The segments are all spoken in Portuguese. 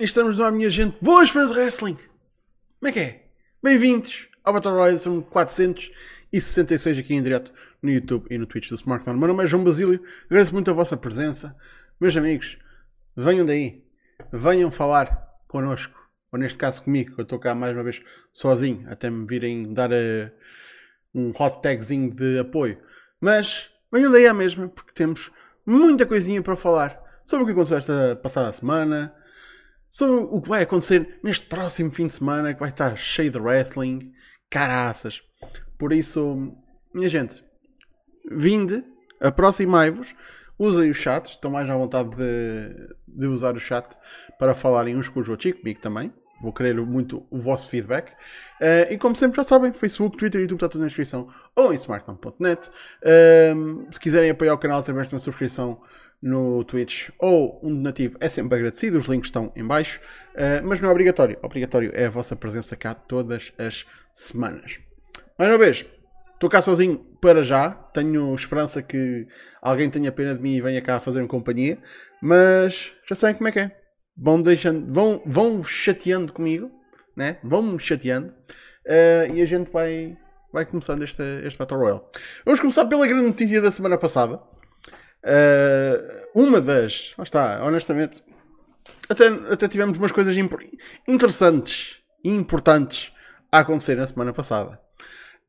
Estamos no minha gente. Boas fãs de wrestling! Como é que é? Bem-vindos ao Battle Royale, são 466 aqui em direto no YouTube e no Twitch do Smartphone. Meu nome é João Basílio, agradeço muito a vossa presença. Meus amigos, venham daí, venham falar connosco, ou neste caso comigo, que eu estou cá mais uma vez sozinho, até me virem dar uh, um hot tagzinho de apoio. Mas venham daí à mesma, porque temos muita coisinha para falar sobre o que aconteceu esta passada semana, sobre o que vai acontecer neste próximo fim de semana, que vai estar cheio de wrestling, caraças. Por isso, minha gente, vinde, aproximai-vos, usem o chat, estão mais à vontade de, de usar o chat para falarem uns com os outros e comigo também. Vou querer muito o vosso feedback. Uh, e como sempre já sabem, Facebook, Twitter, YouTube está tudo na descrição ou em smartphone.net. Uh, se quiserem apoiar o canal através de uma subscrição no Twitch ou um donativo é sempre agradecido, os links estão em baixo, uh, mas não é obrigatório. Obrigatório é a vossa presença cá todas as semanas. Mais uma vez, estou cá sozinho para já, tenho esperança que alguém tenha pena de mim e venha cá fazer-me companhia, mas já sabem como é que é vão deixando, vão, vão chateando comigo, né? Vão-me chateando uh, e a gente vai, vai começando este, este Battle Royale. Vamos começar pela grande notícia da semana passada. Uh, uma das, lá está, honestamente, até, até tivemos umas coisas interessantes e importantes a acontecer na semana passada.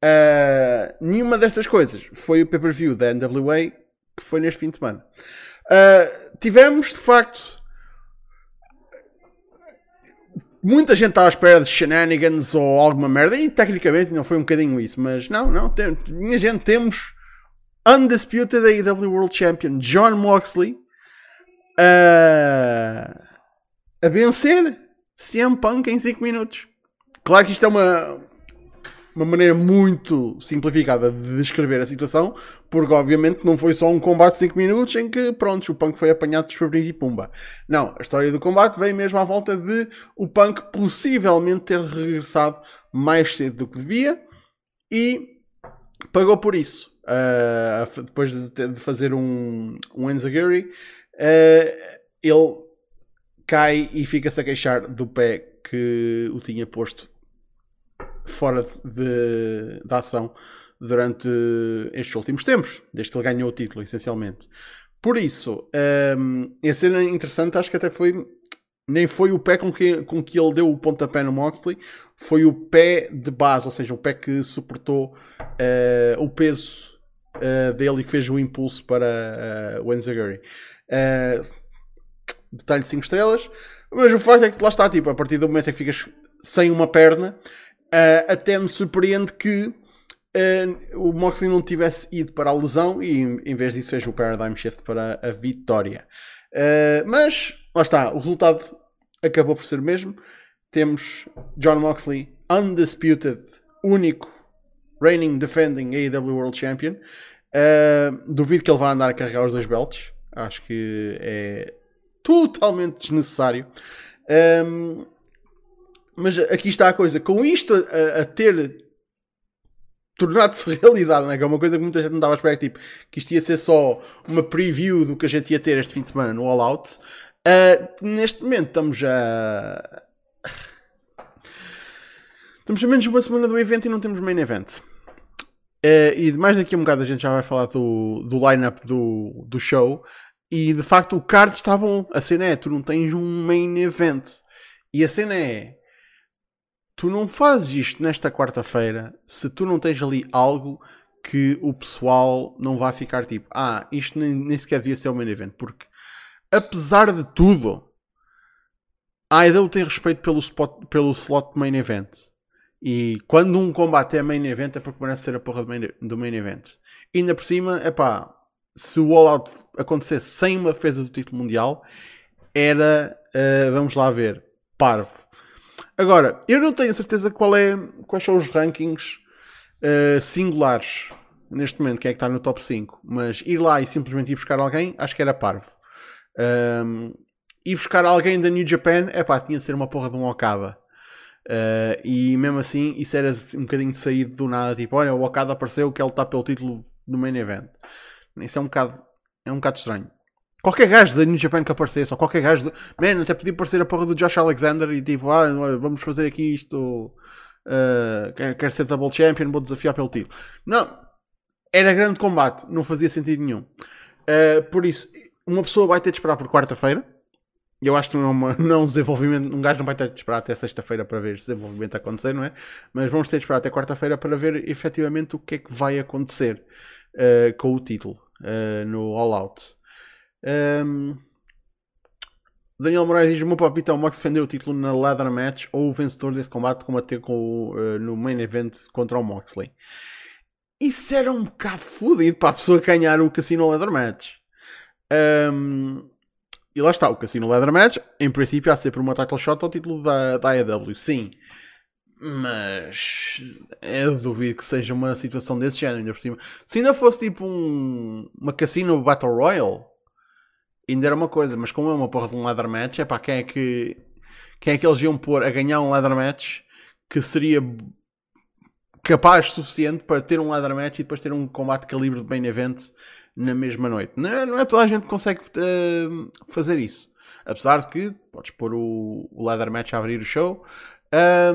Uh, nenhuma destas coisas foi o pay-per-view da NWA que foi neste fim de semana. Uh, tivemos, de facto, muita gente à espera de shenanigans ou alguma merda, e tecnicamente não foi um bocadinho isso, mas não, não, tem, minha gente, temos Undisputed AEW World Champion John Moxley a, a vencer CM Punk em 5 minutos. Claro que isto é uma, uma maneira muito simplificada de descrever a situação, porque obviamente não foi só um combate de 5 minutos em que, pronto, o Punk foi apanhado desprevenido e pumba. Não, a história do combate veio mesmo à volta de o Punk possivelmente ter regressado mais cedo do que devia e pagou por isso. Uh, depois de, de, fazer um, um Enzaguri, uh, ele cai e fica-se a queixar do pé que o tinha posto fora de, de ação durante estes últimos tempos, desde que ele ganhou o título, essencialmente. Por isso, um, a cena interessante acho que até foi. Nem foi o pé com que, com que ele deu o pontapé no Moxley, foi o pé de base, ou seja, o pé que suportou uh, o peso uh, dele e que fez o impulso para uh, o Enzaguri. Uh, detalhe 5 estrelas, mas o facto é que lá está, tipo, a partir do momento em que ficas sem uma perna, Uh, até me surpreende que o Moxley não tivesse ido para a lesão e em vez disso fez o Paradigm Shift para a vitória. Mas, lá está, o resultado acabou por ser o mesmo. Temos John Moxley, undisputed, único, reigning, defending AEW World Champion. duvido que ele vá andar a carregar os dois belts. Acho que é totalmente desnecessário. Um, mas aqui está a coisa. Com isto a, a ter tornado-se realidade, não é? Que é uma coisa que muita gente não estava a esperar, tipo, que isto ia ser só uma preview do que a gente ia ter este fim de semana no All Out. Uh, neste momento estamos a. Estamos a menos de uma semana do evento e não temos main event. Uh, e mais daqui a um bocado a gente já vai falar do, do line-up do, do show. E de facto o card está bom. A cena é: tu não tens um main event. E a cena é: tu não fazes isto nesta quarta-feira se tu não tens ali algo que o pessoal não vai ficar tipo, ah, isto nem, nem sequer devia ser o main event, porque apesar de tudo, a IDW tem respeito pelo, spot, pelo slot main event. E quando um combate é main event é porque merece ser a porra do main, event. E ainda por cima, é pá, se o All Out acontecesse sem uma defesa do título mundial, era, uh, vamos lá ver, parvo. Agora, eu não tenho certeza qual é, quais são os rankings uh, singulares neste momento, quem é que está no top 5, mas ir lá e simplesmente ir buscar alguém, acho que era parvo. Um, ir buscar alguém da New Japan, é pá, tinha de ser uma porra de um Okada. Uh, e mesmo assim, isso era um bocadinho saído do nada, tipo, olha, o Okada apareceu que ele está pelo título do main event. Isso é um bocado, é um bocado estranho. Qualquer gajo da New Japan que aparecesse, ou qualquer gajo. De... Man, até podia aparecer a porra do Josh Alexander e tipo, ah, vamos fazer aqui isto. Uh, quer, quer ser double champion, vou desafiar pelo título. Não, era grande combate, não fazia sentido nenhum. Uh, por isso, uma pessoa vai ter de esperar por quarta-feira. Eu acho que não, é uma, não desenvolvimento, um gajo não vai ter de esperar até sexta-feira para ver desenvolvimento acontecer, não é? Mas vamos ter de esperar até quarta-feira para ver efetivamente o que é que vai acontecer uh, com o título uh, no All Out. Um, Daniel Moraes diz: O meu palpite é o Max defender o título na ladder match ou o vencedor desse combate combater com, uh, no main event contra o Moxley. Isso era um bocado fodido para a pessoa ganhar o Casino Leather Match. Um, e lá está, o Casino Leather Match, em princípio, há sempre uma title shot ao título da, da AEW, sim. Mas eu duvido que seja uma situação desse género, ainda por cima. Se ainda fosse tipo um, uma Casino Battle Royale, ainda era uma coisa, mas como é uma porra de um ladder match, é pá, quem é que quem é que eles iam pôr a ganhar um ladder match que seria capaz suficiente para ter um ladder match e depois ter um combate calibre de main event na mesma noite. Não não é toda a gente que consegue uh, fazer isso. Apesar de que podes pôr o, o ladder match a abrir o show,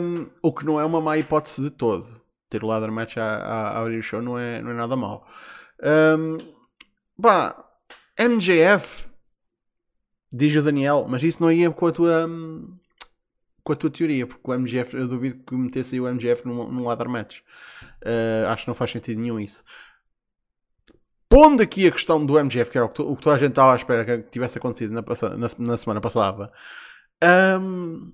um, o que não é uma má hipótese de todo. Ter o ladder match a, a, a abrir o show não é, não é nada mau. Um, pá, MJF Diz o Daniel, mas isso não ia com a tua com a tua teoria, porque o MGF, eu duvido que metesse aí o MGF num, num ladder match. Uh, acho que não faz sentido nenhum isso. Pondo aqui a questão do MGF, que era o que, o que toda a gente estava à espera que tivesse acontecido na, na, na semana passada. Um,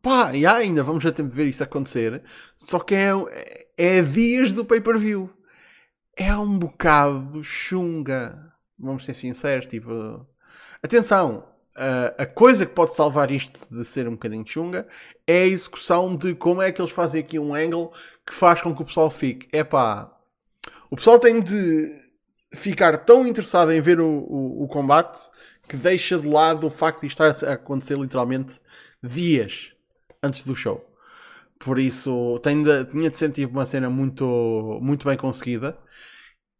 pá, e ainda vamos a tempo de ver isso acontecer. Só que é, é dias do pay-per-view. É um bocado chunga. Vamos ser sinceros, tipo Atenção, a coisa que pode salvar isto de ser um bocadinho chunga é a execução de como é que eles fazem aqui um angle que faz com que o pessoal fique. É pá, o pessoal tem de ficar tão interessado em ver o, o, o, combate que deixa de lado o facto de estar a acontecer literalmente dias antes do show. Por isso, tem de, tinha de ser tipo uma cena muito, muito bem conseguida.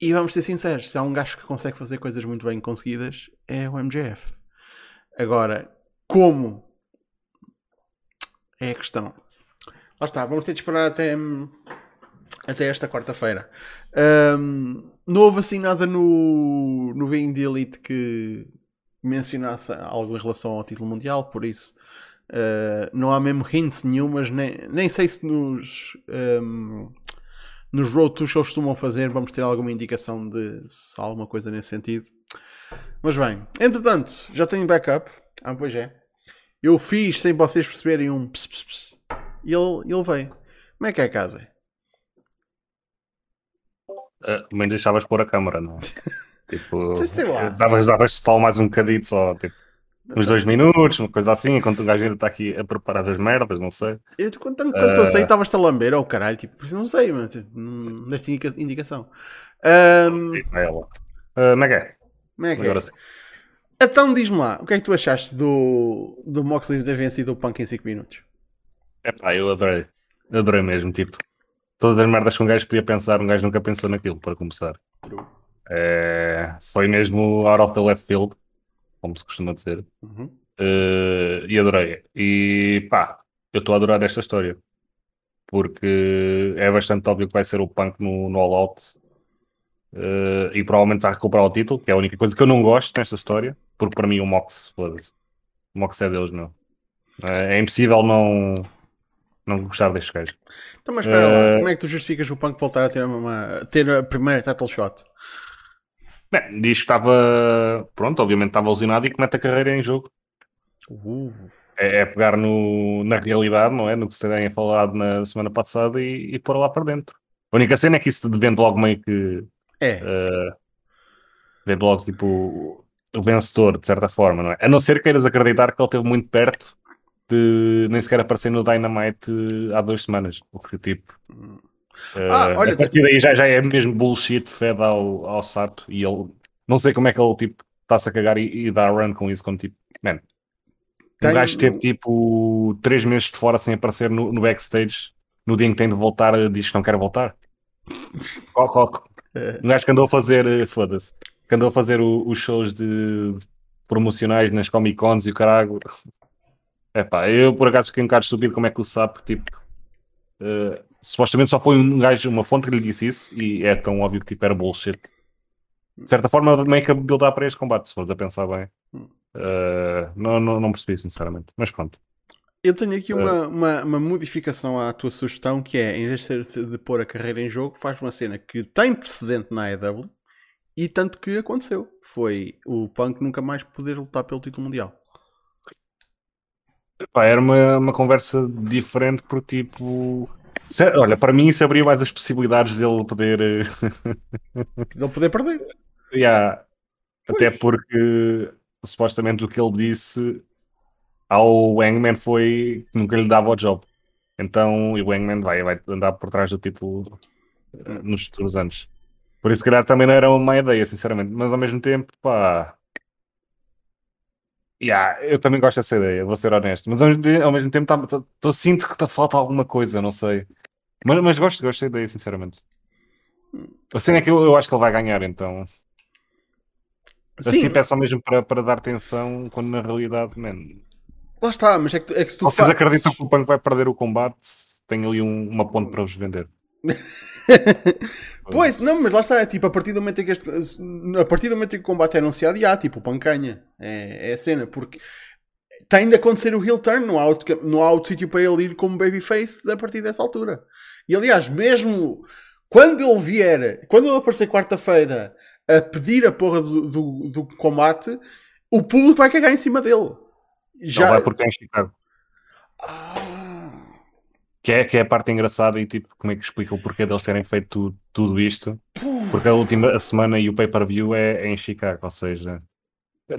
E vamos ser sinceros, se há um gajo que consegue fazer coisas muito bem conseguidas, é o MJF. Agora, como? É a questão. Lá está, vamos ter de esperar até, até esta quarta-feira. Um, não houve assim nada no, no Being the Elite que mencionasse algo em relação ao título mundial, por isso uh, não há mesmo hints nenhumas, nem, nem sei se nos. Um, nos road tours eles costumam fazer, vamos ter alguma indicação de se há alguma coisa nesse sentido. Mas bem, entretanto, já tenho backup. Ah, pois é. Eu fiz sem vocês perceberem um ps, e ele, ele veio. Como é que é a casa? Uh, também deixavas pôr a câmera, não? tipo, sei, lá. Davas, davas stall mais um bocadinho só, tipo uns dois minutos, uma coisa assim, enquanto o gajo ainda está aqui a preparar as merdas, não sei. Eu, quanto, quanto uh... eu sei, estavas-te a lamber, ou oh, caralho, tipo, não sei, mano, tipo, não deste indicação. Um... É ela. Uh, como é que é? Como é que Agora é? sim. Então diz-me lá, o que é que tu achaste do, do Moxley ter vencido o Punk em 5 minutos? É pá, eu adorei. Adorei mesmo, tipo, todas as merdas que um gajo podia pensar, um gajo nunca pensou naquilo, para começar. É, foi mesmo out of the left field como se costuma dizer. Uhum. Uh, e adorei. E pá, eu estou a adorar esta história. Porque é bastante óbvio que vai ser o Punk no, no All Out. Uh, e provavelmente vai recuperar o título, que é a única coisa que eu não gosto nesta história. Porque para mim o Mox, foda-se. O Mox é Deus, meu. É, é impossível não, não gostar deste gajo. Então, mas espera uh, lá, como é que tu justificas o Punk voltar a ter, uma, ter a primeira title shot? Bem, diz que estava, pronto, obviamente estava alucinado e que mete a carreira em jogo. Uh. É, é, pegar no, na realidade, não é? No que se tenha falado na semana passada e, e pôr lá para dentro. A única cena é que isso vende logo meio que. É. Uh, vende logo tipo o vencedor, de certa forma, não é? A não ser queiras acreditar que ele esteve muito perto de nem sequer aparecer no Dynamite há duas semanas. Porque tipo. Hum. Ah, uh, olha, a partir daí já, já é mesmo bullshit fed ao, ao Sato e ele não sei como é que ele tipo está-se a cagar e, e dá run com isso, como tipo, man, Tenho... o gajo teve tipo 3 meses de fora sem aparecer no, no, backstage. No dia em que tem de voltar, diz que não quer voltar. Um gajo que andou a fazer, eh, foda-se. que andou a fazer os shows de, de promocionais nas Comic Cons e o caralho. Epá, eu por acaso fiquei um bocado estúpido como é que o sabe, tipo, uh, supostamente só foi um gajo, uma fonte que lhe disse isso e é tão óbvio que tipo era bullshit. De certa forma, meio que a buildar para este combate, se fores a pensar bem. Uh, não, não, não percebi, sinceramente, mas pronto. Eu tenho aqui uma, uma, uma, modificação à tua sugestão que é, em vez de, de pôr a carreira em jogo, faz uma cena que tem precedente na AEW e tanto que aconteceu. Foi o Punk nunca mais poder lutar pelo título mundial. Epá, era uma, uma conversa diferente porque tipo. Se, olha, para mim isso abria mais as possibilidades dele poder. Eh, dele poder perder. Yeah. Até porque supostamente o que ele disse ao Hangman foi que nunca lhe dava o job. Então o Hangman vai, vai andar por trás do título uh, nos futuros anos. Por isso, se calhar, também não era uma má ideia, sinceramente. Mas ao mesmo tempo, pá. Yeah, eu também gosto dessa ideia, vou ser honesto. Mas ao mesmo tempo, tá, tá, tô, sinto que está falta alguma coisa, não sei. Mas, mas gosto, gosto da ideia, sinceramente. A cena é que eu, eu acho que ele vai ganhar, então. Sim. Assim peço mesmo para, para dar atenção, quando na realidade, man. Lá está, mas é que, é que se tu Vocês fazes... acreditam que o Punk vai perder o combate? Tem ali um, uma ponte para vos vender. pois, não, mas lá está, é tipo, a partir do momento em que este, a partir do momento em que o combate é anunciado, já, tipo, ganha. É, é a cena, porque tem de acontecer o heel turn, não há outro, não há outro sítio para ele ir como babyface a partir dessa altura. E aliás, mesmo quando ele vier, quando ele aparecer quarta-feira a pedir a porra do, do, do, combate, o público vai cagar em cima dele. Já... Não vai porque é em Chicago. Ah. Que, é, que é a parte engraçada e tipo, como é que explica o porquê deles terem feito tudo, tudo isto? Porque a última semana e o pay-per-view é, é, em Chicago, ou seja,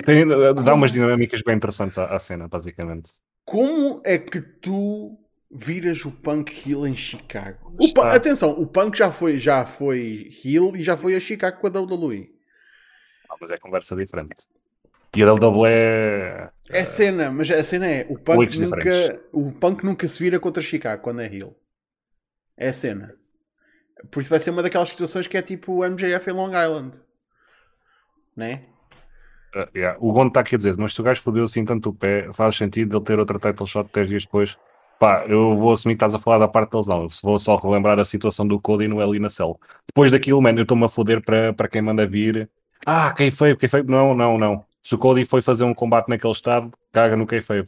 tem, dá umas dinâmicas bem interessantes à, à cena, basicamente. Como é que tu viras o Punk Hill em Chicago. O atenção, o Punk já foi, já foi Hill e já foi a Chicago com a WWE. Ah, mas é conversa diferente. E a WWE é. É cena, mas a cena é: o Punk, nunca, o Punk nunca se vira contra Chicago quando é Hill. É a cena. Por isso vai ser uma daquelas situações que é tipo o MJF em Long Island. Né? Uh, yeah. O Gondo está aqui a dizer, mas se o gajo fodeu assim tanto o pé, faz sentido ele ter outra title shot 10 dias depois Pá, eu vou assumir que estás a falar da parte da lesão. Vou só relembrar a situação do Cody no Eli na Cell. Depois daquilo, mano, eu estou-me a foder para, para quem manda vir. Ah, quem foi? Quem foi? Não, não, não. Se o Cody foi fazer um combate naquele estado, caga no foi.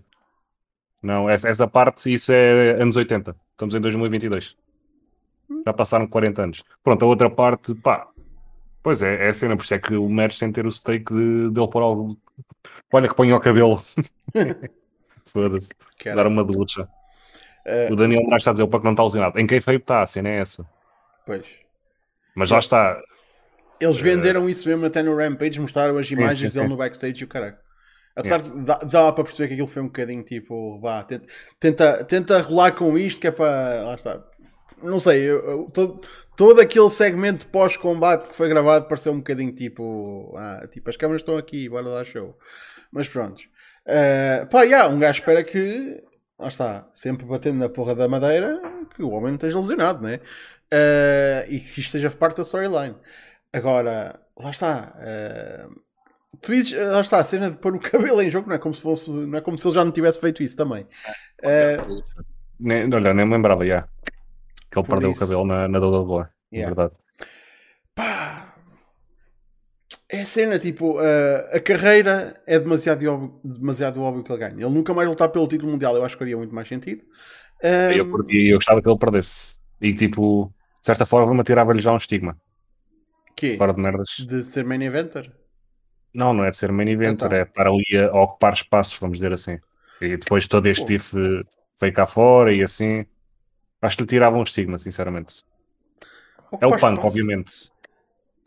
Não, essa, essa parte, isso é anos 80. Estamos em 2022. Já passaram 40 anos. Pronto, a outra parte, pá. Pois é, é a cena, por isso é que o Merch tem ter o steak de, dele por algo. Olha que põe o cabelo. Foda-se. Dar uma ducha. Uh, o Daniel Moraes está a dizer o Paco não está alucinado. Em feio está, a cena é essa. Pois. Mas lá está. Eles eh, venderam isso mesmo até no Rampage, mostraram as imagens sim, sim, dele sim. no backstage e o caralho. Apesar yeah. de dá, dá para perceber que aquilo foi um bocadinho tipo, vá, tenta, tenta, tenta rolar com isto que é para. Lá está. Não sei, eu, eu, todo, todo aquele segmento pós-combate que foi gravado pareceu um bocadinho tipo. Ah, tipo, as câmeras estão aqui, bora dar show. Mas pronto. Uh, pá, yeah, um gajo espera que lá está, sempre batendo na porra da madeira, que o homem não esteja lesionado, né? Uh, e que isto seja parte da storyline. Agora, lá está. Uh, tu dizes, lá está, a cena de pôr o cabelo em jogo não é como se fosse, não é como se ele já não tivesse feito isso também. Uh, nem, olha, nem me lembrava já que ele perdeu isso. o cabelo na, na WWE, yeah. é verdade. Pá, é a cena, tipo, uh, a carreira é demasiado óbvio, demasiado óbvio que ele ganha. Ele nunca mais lutar pelo título mundial, eu acho que faria muito mais sentido. Um... Eu, eu gostava que ele perdesse. E, tipo, de certa forma, tirava-lhe já um estigma. Que? Fora de merdas. De ser main eventer? Não, não é de ser main eventer, então. é estar ali a ocupar espaços, vamos dizer assim. E depois todo este bife veio cá fora e assim. Acho que lhe tirava um estigma, sinceramente. Ocupar é o punk, obviamente.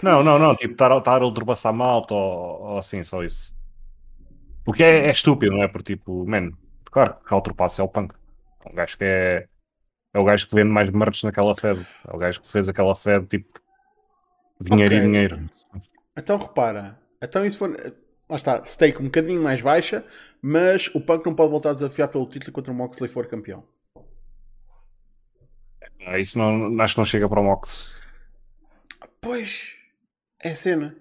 Não, não, não. Tipo, estar, estar a ultrapassar malta ou, ou assim, só isso. Porque é, é estúpido, não é? Porque, tipo, man, claro que ultrapassa é o punk. É um gajo que é. É o gajo que vende mais merch naquela Fed. É o gajo que fez aquela Fed, tipo. Dinheiro okay. e dinheiro. Então repara. Então isso for. Lá está, stake um bocadinho mais baixa, mas o Punk não pode voltar a desafiar pelo título contra o Moxley for campeão. É, isso não, acho que não chega para o Mox. Pois. É cena.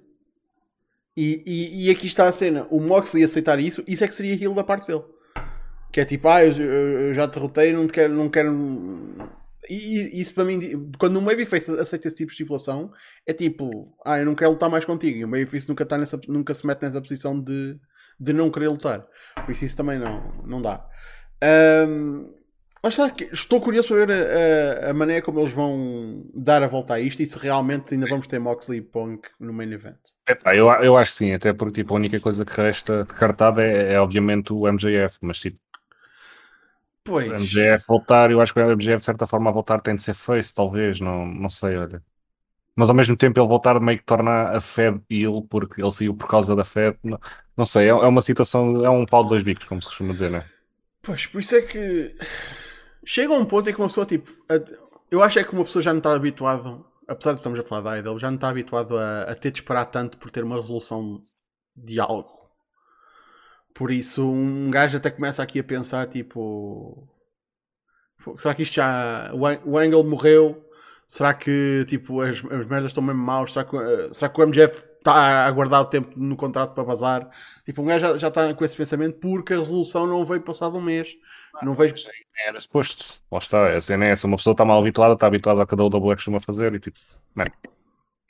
E, e, e aqui está a cena: o Moxley aceitar isso, isso é que seria heal da parte dele. Que é tipo, ah, eu, eu já derrotei, não quero. Não quero... E, e isso para mim, quando um Babyface aceita esse tipo de estipulação, é tipo, ah, eu não quero lutar mais contigo. E o Babyface nunca, tá nessa, nunca se mete nessa posição de, de não querer lutar. Por isso, isso também não, não dá. Um, estou curioso para ver a, a, maneira como eles vão dar a volta a isto e se realmente ainda vamos ter Moxley e Punk no main event. Eu, eu acho que sim, até porque tipo, a única coisa que resta cartada é, é obviamente o MJF, mas tipo, Pois. O MGF voltar, eu acho que o MGF de certa forma a voltar tem de ser face, talvez, não, não sei, olha. Mas ao mesmo tempo ele voltar meio que torna a Fed ele porque ele saiu por causa da Fed, não, não sei, é, é uma situação, é um pau de dois bicos, como se costuma dizer, não é? Pois, por isso é que chega a um ponto em que uma pessoa, tipo, eu acho é que uma pessoa já não está habituada, apesar de estamos a falar da Idol, já não está habituado a, a ter de esperar tanto por ter uma resolução de algo. Por isso, um gajo até começa aqui a pensar, tipo... Será que isto já... O Angle morreu? Será que, tipo, as, as merdas estão mesmo maus? Será que, uh, será que o MGF está a aguardar o tempo no contrato para vazar? Tipo, um gajo já, está com esse pensamento porque a resolução não veio passado um mês. Não, não vejo... Era suposto. Lá está. A cena é essa. Uma pessoa está mal habituada, está habituada a cada o double que costuma fazer e tipo... Mano,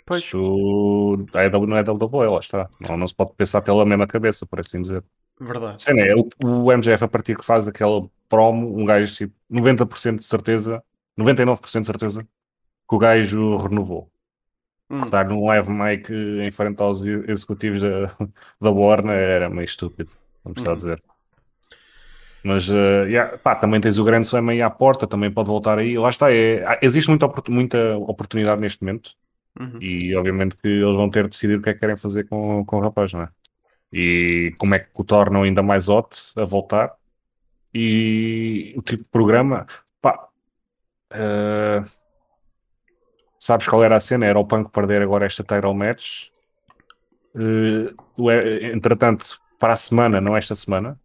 Pois. Isso é, não é WWE, lá está. Não, não se pode pensar pela mesma cabeça, por assim dizer. Verdade. É, o, o MGF, a partir que faz aquela promo, um gajo, tipo, 90% de certeza, 99% de certeza, que o gajo renovou. Hum. Estar num live mic em frente aos executivos da, da Warner era meio estúpido, vamos precisar hum. dizer. Mas uh, yeah, pá, também tens o grande Slam aí à porta, também pode voltar aí. Lá está, é, existe muita, muita oportunidade neste momento. Uhum. E obviamente que eles vão ter de decidir o que é que querem fazer com, com o rapaz, não é? E como é que o tornam ainda mais hot a voltar. E o tipo de programa, pá, uh, sabes qual era a cena? Era o Punk perder agora esta title match. Uh, entretanto, para a semana, não esta semana,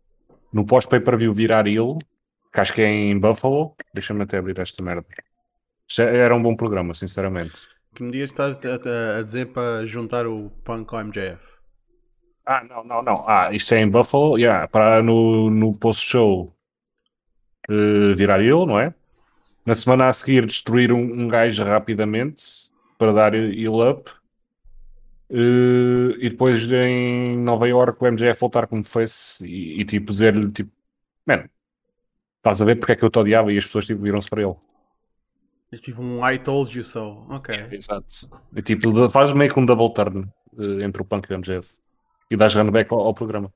no pós-pay-per-view virar ele, que acho que é em Buffalo. Deixa-me até abrir esta merda. Era um bom programa, sinceramente. Que me dias estás a, a, dizer para juntar o Punk ao MJF? Ah, não, não, não. Ah, isto é em Buffalo, yeah, para no, no post-show uh, virar ele, não é? Na semana a seguir destruir um, um gajo rapidamente para dar heal up. Uh, e depois em Nova York o MJF voltar como face e, e tipo dizer-lhe tipo, mano, estás a ver porque é que eu te odiava e as pessoas tipo viram-se para ele. É tipo um I told you so, ok. exato. E, tipo, faz meio que um double turn uh, entre o Punk e o MJF e dás runback ao, ao programa.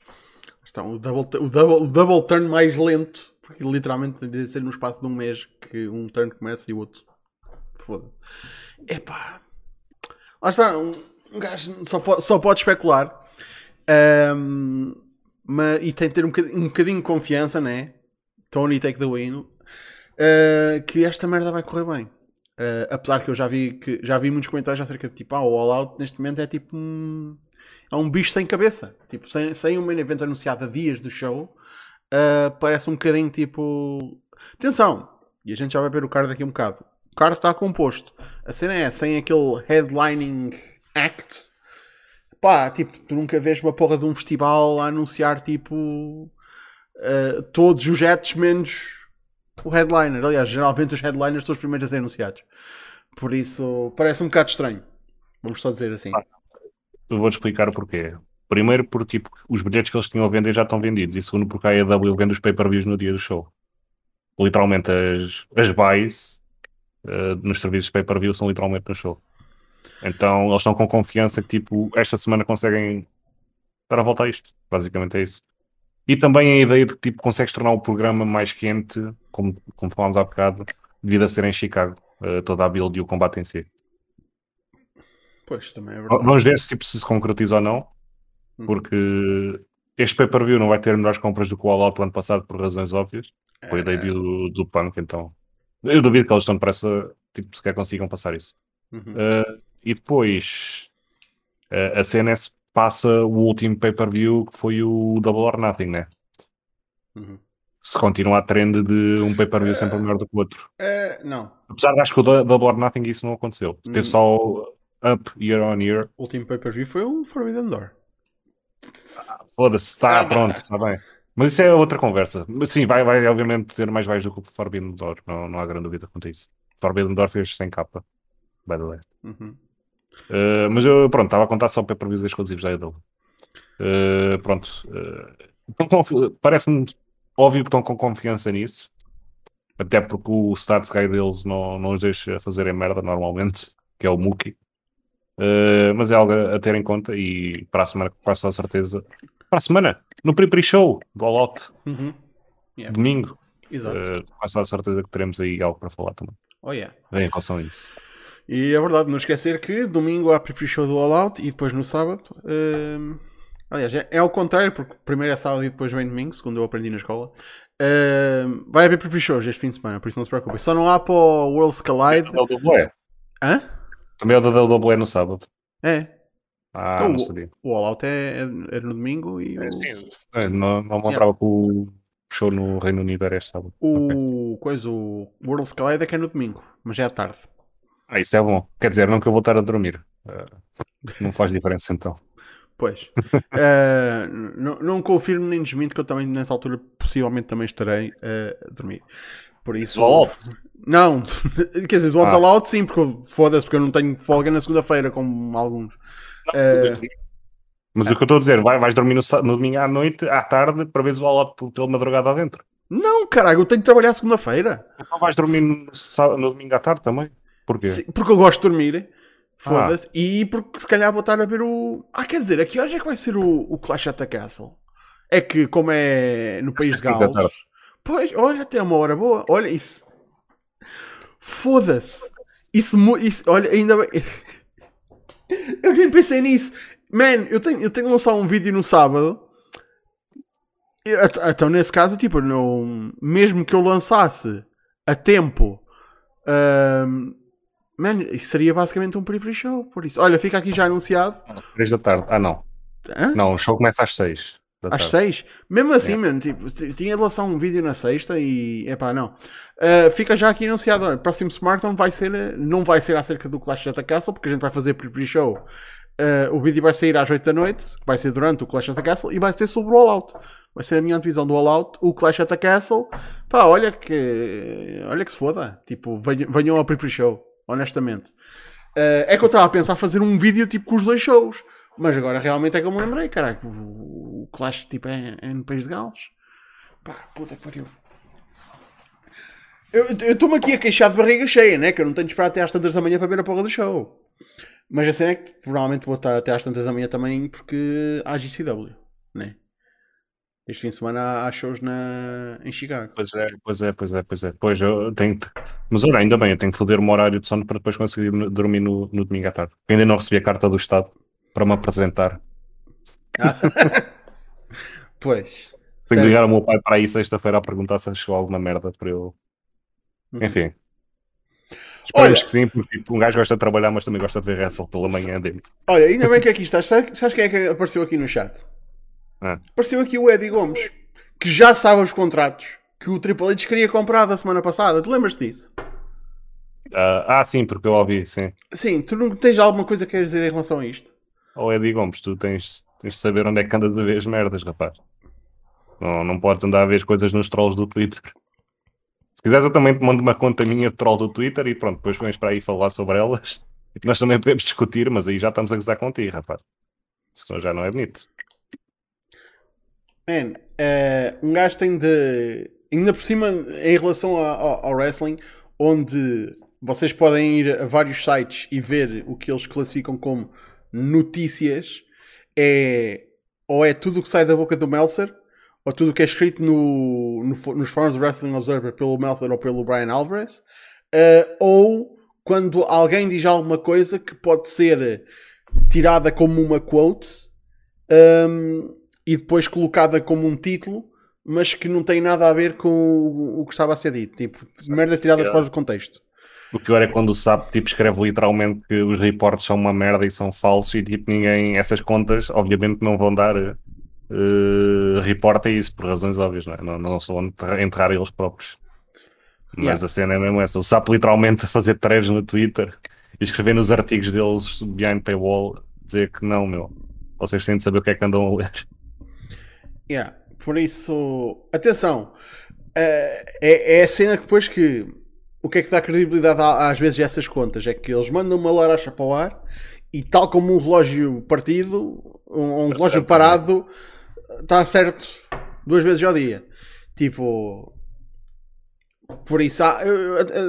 Está, o, double, o, double, o double turn mais lento, porque literalmente deve ser no espaço de um mês que um turn começa e o outro. Foda-se. Epá. Lá está, um, um gajo só pode, só pode especular. Um, mas, e tem de ter um bocadinho, um bocadinho de confiança, né? Tony take the win. Uh, que esta merda vai correr bem. Uh, apesar que eu já vi, que, já vi muitos comentários acerca de tipo, ah, o All Out neste momento é tipo um é um bicho sem cabeça. Tipo, sem, sem um main event anunciado a dias do show, uh, parece um bocadinho tipo. Atenção! E a gente já vai ver o card daqui um bocado. O card está composto. A cena é sem aquele headlining act. Pá, tipo, tu nunca vês uma porra de um festival a anunciar tipo. Uh, todos os jets menos o headliner. Aliás, geralmente os headliners são os primeiros a ser anunciados. Por isso, parece um bocado estranho. Vamos só dizer assim. Ah, eu vou-te explicar o porquê. Primeiro, porque tipo, os bilhetes que eles tinham a vender já estão vendidos. E segundo, porque a AEW vende os pay-per-views no dia do show. Literalmente, as, as buys uh, nos serviços pay-per-view são literalmente no show. Então, eles estão com confiança que, tipo, esta semana conseguem dar a volta a isto. Basicamente é isso. E também a ideia de que, tipo, consegues tornar o programa mais quente, como, como falámos há bocado, devido a ser em Chicago, uh, toda a build e o combate em si. Pois, também é verdade. Vamos ver se, tipo, se se concretiza ou não, hum. porque este pay-per-view não vai ter melhores compras do que o All Out ano passado por razões óbvias. Foi é... a debut do, do Punk, então eu duvido que eles estão depressa, tipo, sequer consigam passar isso. Uhum. Uh, e depois uh, a CNS passa o último pay-per-view que foi o Double or Nothing, né? Uhum. Se continua a trend de um pay-per-view uh, sempre melhor do que o outro. não. Apesar de acho que o Double or Nothing isso não aconteceu. Teve hum. só up year on year. O último pay-per-view foi o Forbidden Door. Foda-se, está ah, pronto, está bem. Mas isso é outra conversa. Sim, vai, vai obviamente ter mais vais do que o Forbidden Door, não, não há grande dúvida quanto a isso. Forbidden Door fez sem capa, by the way. Uhum. Uh, mas eu, pronto, estava a contar só para previsões exclusivos da Idol. Uh, pronto, uh, parece-me óbvio que estão com confiança nisso, até porque o start guide deles não, não os deixa fazerem merda normalmente, que é o Mookie. Uh, mas é algo a, ter em conta e para a semana, quase a certeza. Para a semana, no pre-show do All Out, uhum. yeah. domingo, Exato. Uh, quase a certeza que teremos aí algo para falar também. Oh, yeah. Em relação a isso. E é verdade, não esquecer que domingo há pre-show do All Out e depois no sábado. Uh, aliás, é, é ao contrário, porque primeiro é sábado e depois vem domingo, segundo eu aprendi na escola. Uh, vai haver pre-shows este fim de semana, por isso não se preocupe. Só não há para o Worlds Collide. Hã? Também é o da WWE no sábado. É. Ah, então, não sabia. O All Out é, é, é no domingo e é, o... Sim, é, não, não me lembrava yeah. que o show no Reino Unido era este sábado. O, okay. coisa, o World Collide é que é no domingo, mas é à tarde. Ah, isso é bom. Quer dizer, não que eu vou estar a dormir. Uh, não faz diferença então. Pois. uh, não, não confirmo nem desminto que eu também nessa altura possivelmente também estarei uh, a dormir. Por isso. Não, quer dizer, do ah. all out sim, porque foda-se, porque eu não tenho folga na segunda-feira, como alguns. Não, uh, mas o que eu estou a dizer, vai, vais dormir no, no, domingo à noite, à tarde, para ver o all out pela madrugada adentro. Não, caralho, eu tenho de trabalhar segunda-feira. Então vais dormir no, no, domingo à tarde também? Porquê? Sim, porque eu gosto de dormir. Foda-se. Ah. E porque se calhar vou estar a ver o. Ah, quer dizer, aqui hoje é que vai ser o, o Clash at the Castle. É que, como é no país de Gales. Pois, olha, até uma hora boa. Olha isso. Foda-se. Isso, isso, olha, ainda bem. eu nem pensei nisso. Man, eu tenho, eu tenho de lançar um vídeo no sábado. Então, nesse caso, tipo, não, mesmo que eu lançasse a tempo. Um, Man, isso seria basicamente um pre-show, por isso. Olha, fica aqui já anunciado. 3 da tarde. Ah, não. Hã? Não, o show começa às 6. Às 6? Mesmo assim, é. mano, tipo, tinha de lançar um vídeo na sexta e. Epá, não. Uh, fica já aqui anunciado. Olha, próximo Smartphone vai ser. Não vai ser acerca do Clash of the Castle, porque a gente vai fazer pre-show. Uh, o vídeo vai sair às 8 da noite, vai ser durante o Clash of the Castle, e vai ser sobre o All Out. Vai ser a minha antevisão do All Out, o Clash of the Castle. Pá, olha que. Olha que se foda. Tipo, venham, venham ao pre-show honestamente. Uh, é que eu estava a pensar fazer um vídeo tipo com os dois shows. Mas agora realmente é que eu me lembrei, caraca, o, Clash tipo é, é no País de Gales. Pá, puta que pariu. Eu estou-me aqui a queixar de barriga cheia, né? Que eu não tenho de esperar até às tantas da manhã para ver a porra do show. Mas a cena é que provavelmente vou estar até às tantas da manhã também porque há GCW, né? Este fim de semana há shows na... em Chicago. Pois é, pois é, pois é, pois é. Pois eu tenho Mas olha, ainda bem, eu tenho que foder o meu horário de sono para depois conseguir dormir no, no domingo à tarde. Ainda não recebi a carta do Estado para me apresentar. Ah. pois. Tenho que ligar ao meu pai para aí sexta-feira a perguntar se chegou alguma merda para eu. Uhum. Enfim. Esperemos olha, que sim, porque tipo, um gajo gosta de trabalhar, mas também gosta de ver wrestle pela manhã dentro. Olha, ainda bem que aqui estás. Sabes, sabes quem é que apareceu aqui no chat? Ah. Apareceu aqui o Eddie Gomes, que já sabe os contratos que o Triple H queria comprar da semana passada. Tu lembras disso? Uh, ah, sim, porque eu ouvi, sim. Sim, tu não tens alguma coisa que queres dizer em relação a isto? Ou oh, Eddie Gomes, tu tens, tens de saber onde é que andas a ver as merdas, rapaz. Não, não podes andar a ver as coisas nos trolls do Twitter. Se quiseres, eu também te mando uma conta minha de troll do Twitter e pronto, depois vens para aí falar sobre elas. E nós também podemos discutir, mas aí já estamos a gozar contigo, rapaz. Senão já não é bonito. Man, uh, um gajo tem de. Ainda por cima, em relação ao, ao, wrestling, onde vocês podem ir a vários sites e ver o que eles classificam como notícias, é ou é tudo o que sai da boca do Meltzer, ou tudo o que é escrito no, no, nos fóruns do Wrestling Observer pelo Meltzer ou pelo Brian Alvarez, uh, ou quando alguém diz alguma coisa que pode ser tirada como uma quote. Um, e depois colocada como um título, mas que não tem nada a ver com o, o que estava a ser dito. Tipo, merda tirada fora do contexto. O pior é quando o SAP tipo, escreve literalmente que os reportes são uma merda e são falsos e tipo, ninguém, essas contas, obviamente, não vão dar uh, reporte a isso, por razões óbvias, não, é? não, não são enterrar eles próprios. Mas yeah. a cena é mesmo essa. O SAP literalmente a fazer threads no Twitter e escrever nos artigos deles behind paywall, dizer que não, meu vocês têm de saber o que é que andam a ler. Yeah. Por isso, atenção, uh, é, é a cena que depois que o que é que dá credibilidade às vezes a essas contas? É que eles mandam uma laracha para o ar e tal como um relógio partido, um, um relógio parado, está certo duas vezes ao dia. Tipo, por isso, há,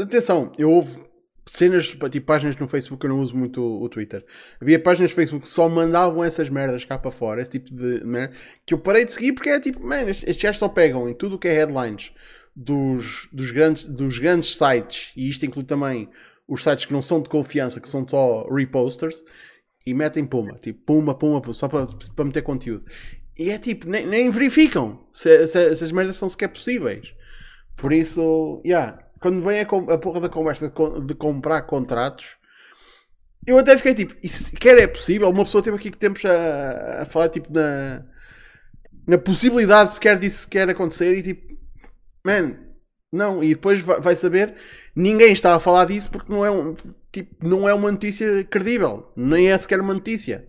atenção, eu houve cenas, tipo páginas no Facebook, eu não uso muito o, o, Twitter. Havia páginas no Facebook que só mandavam essas merdas cá para fora, esse tipo de merda, que eu parei de seguir porque é tipo, man, estes gajos só pegam em tudo o que é headlines dos, dos, grandes, dos grandes sites, e isto inclui também os sites que não são de confiança, que são só reposters, e metem puma, tipo puma, puma, puma só para, para meter conteúdo. E é tipo, nem, nem verificam se, se, se, as merdas são sequer possíveis. Por isso, yeah, quando vem a, a porra da conversa de, de, comprar contratos, eu até fiquei tipo, isso sequer é possível? Uma pessoa teve aqui que temos a, a falar tipo na, na possibilidade sequer disso sequer acontecer e tipo, man, não, e depois vai saber, ninguém está a falar disso porque não é, um, tipo, não é uma notícia credível, nem é sequer uma notícia.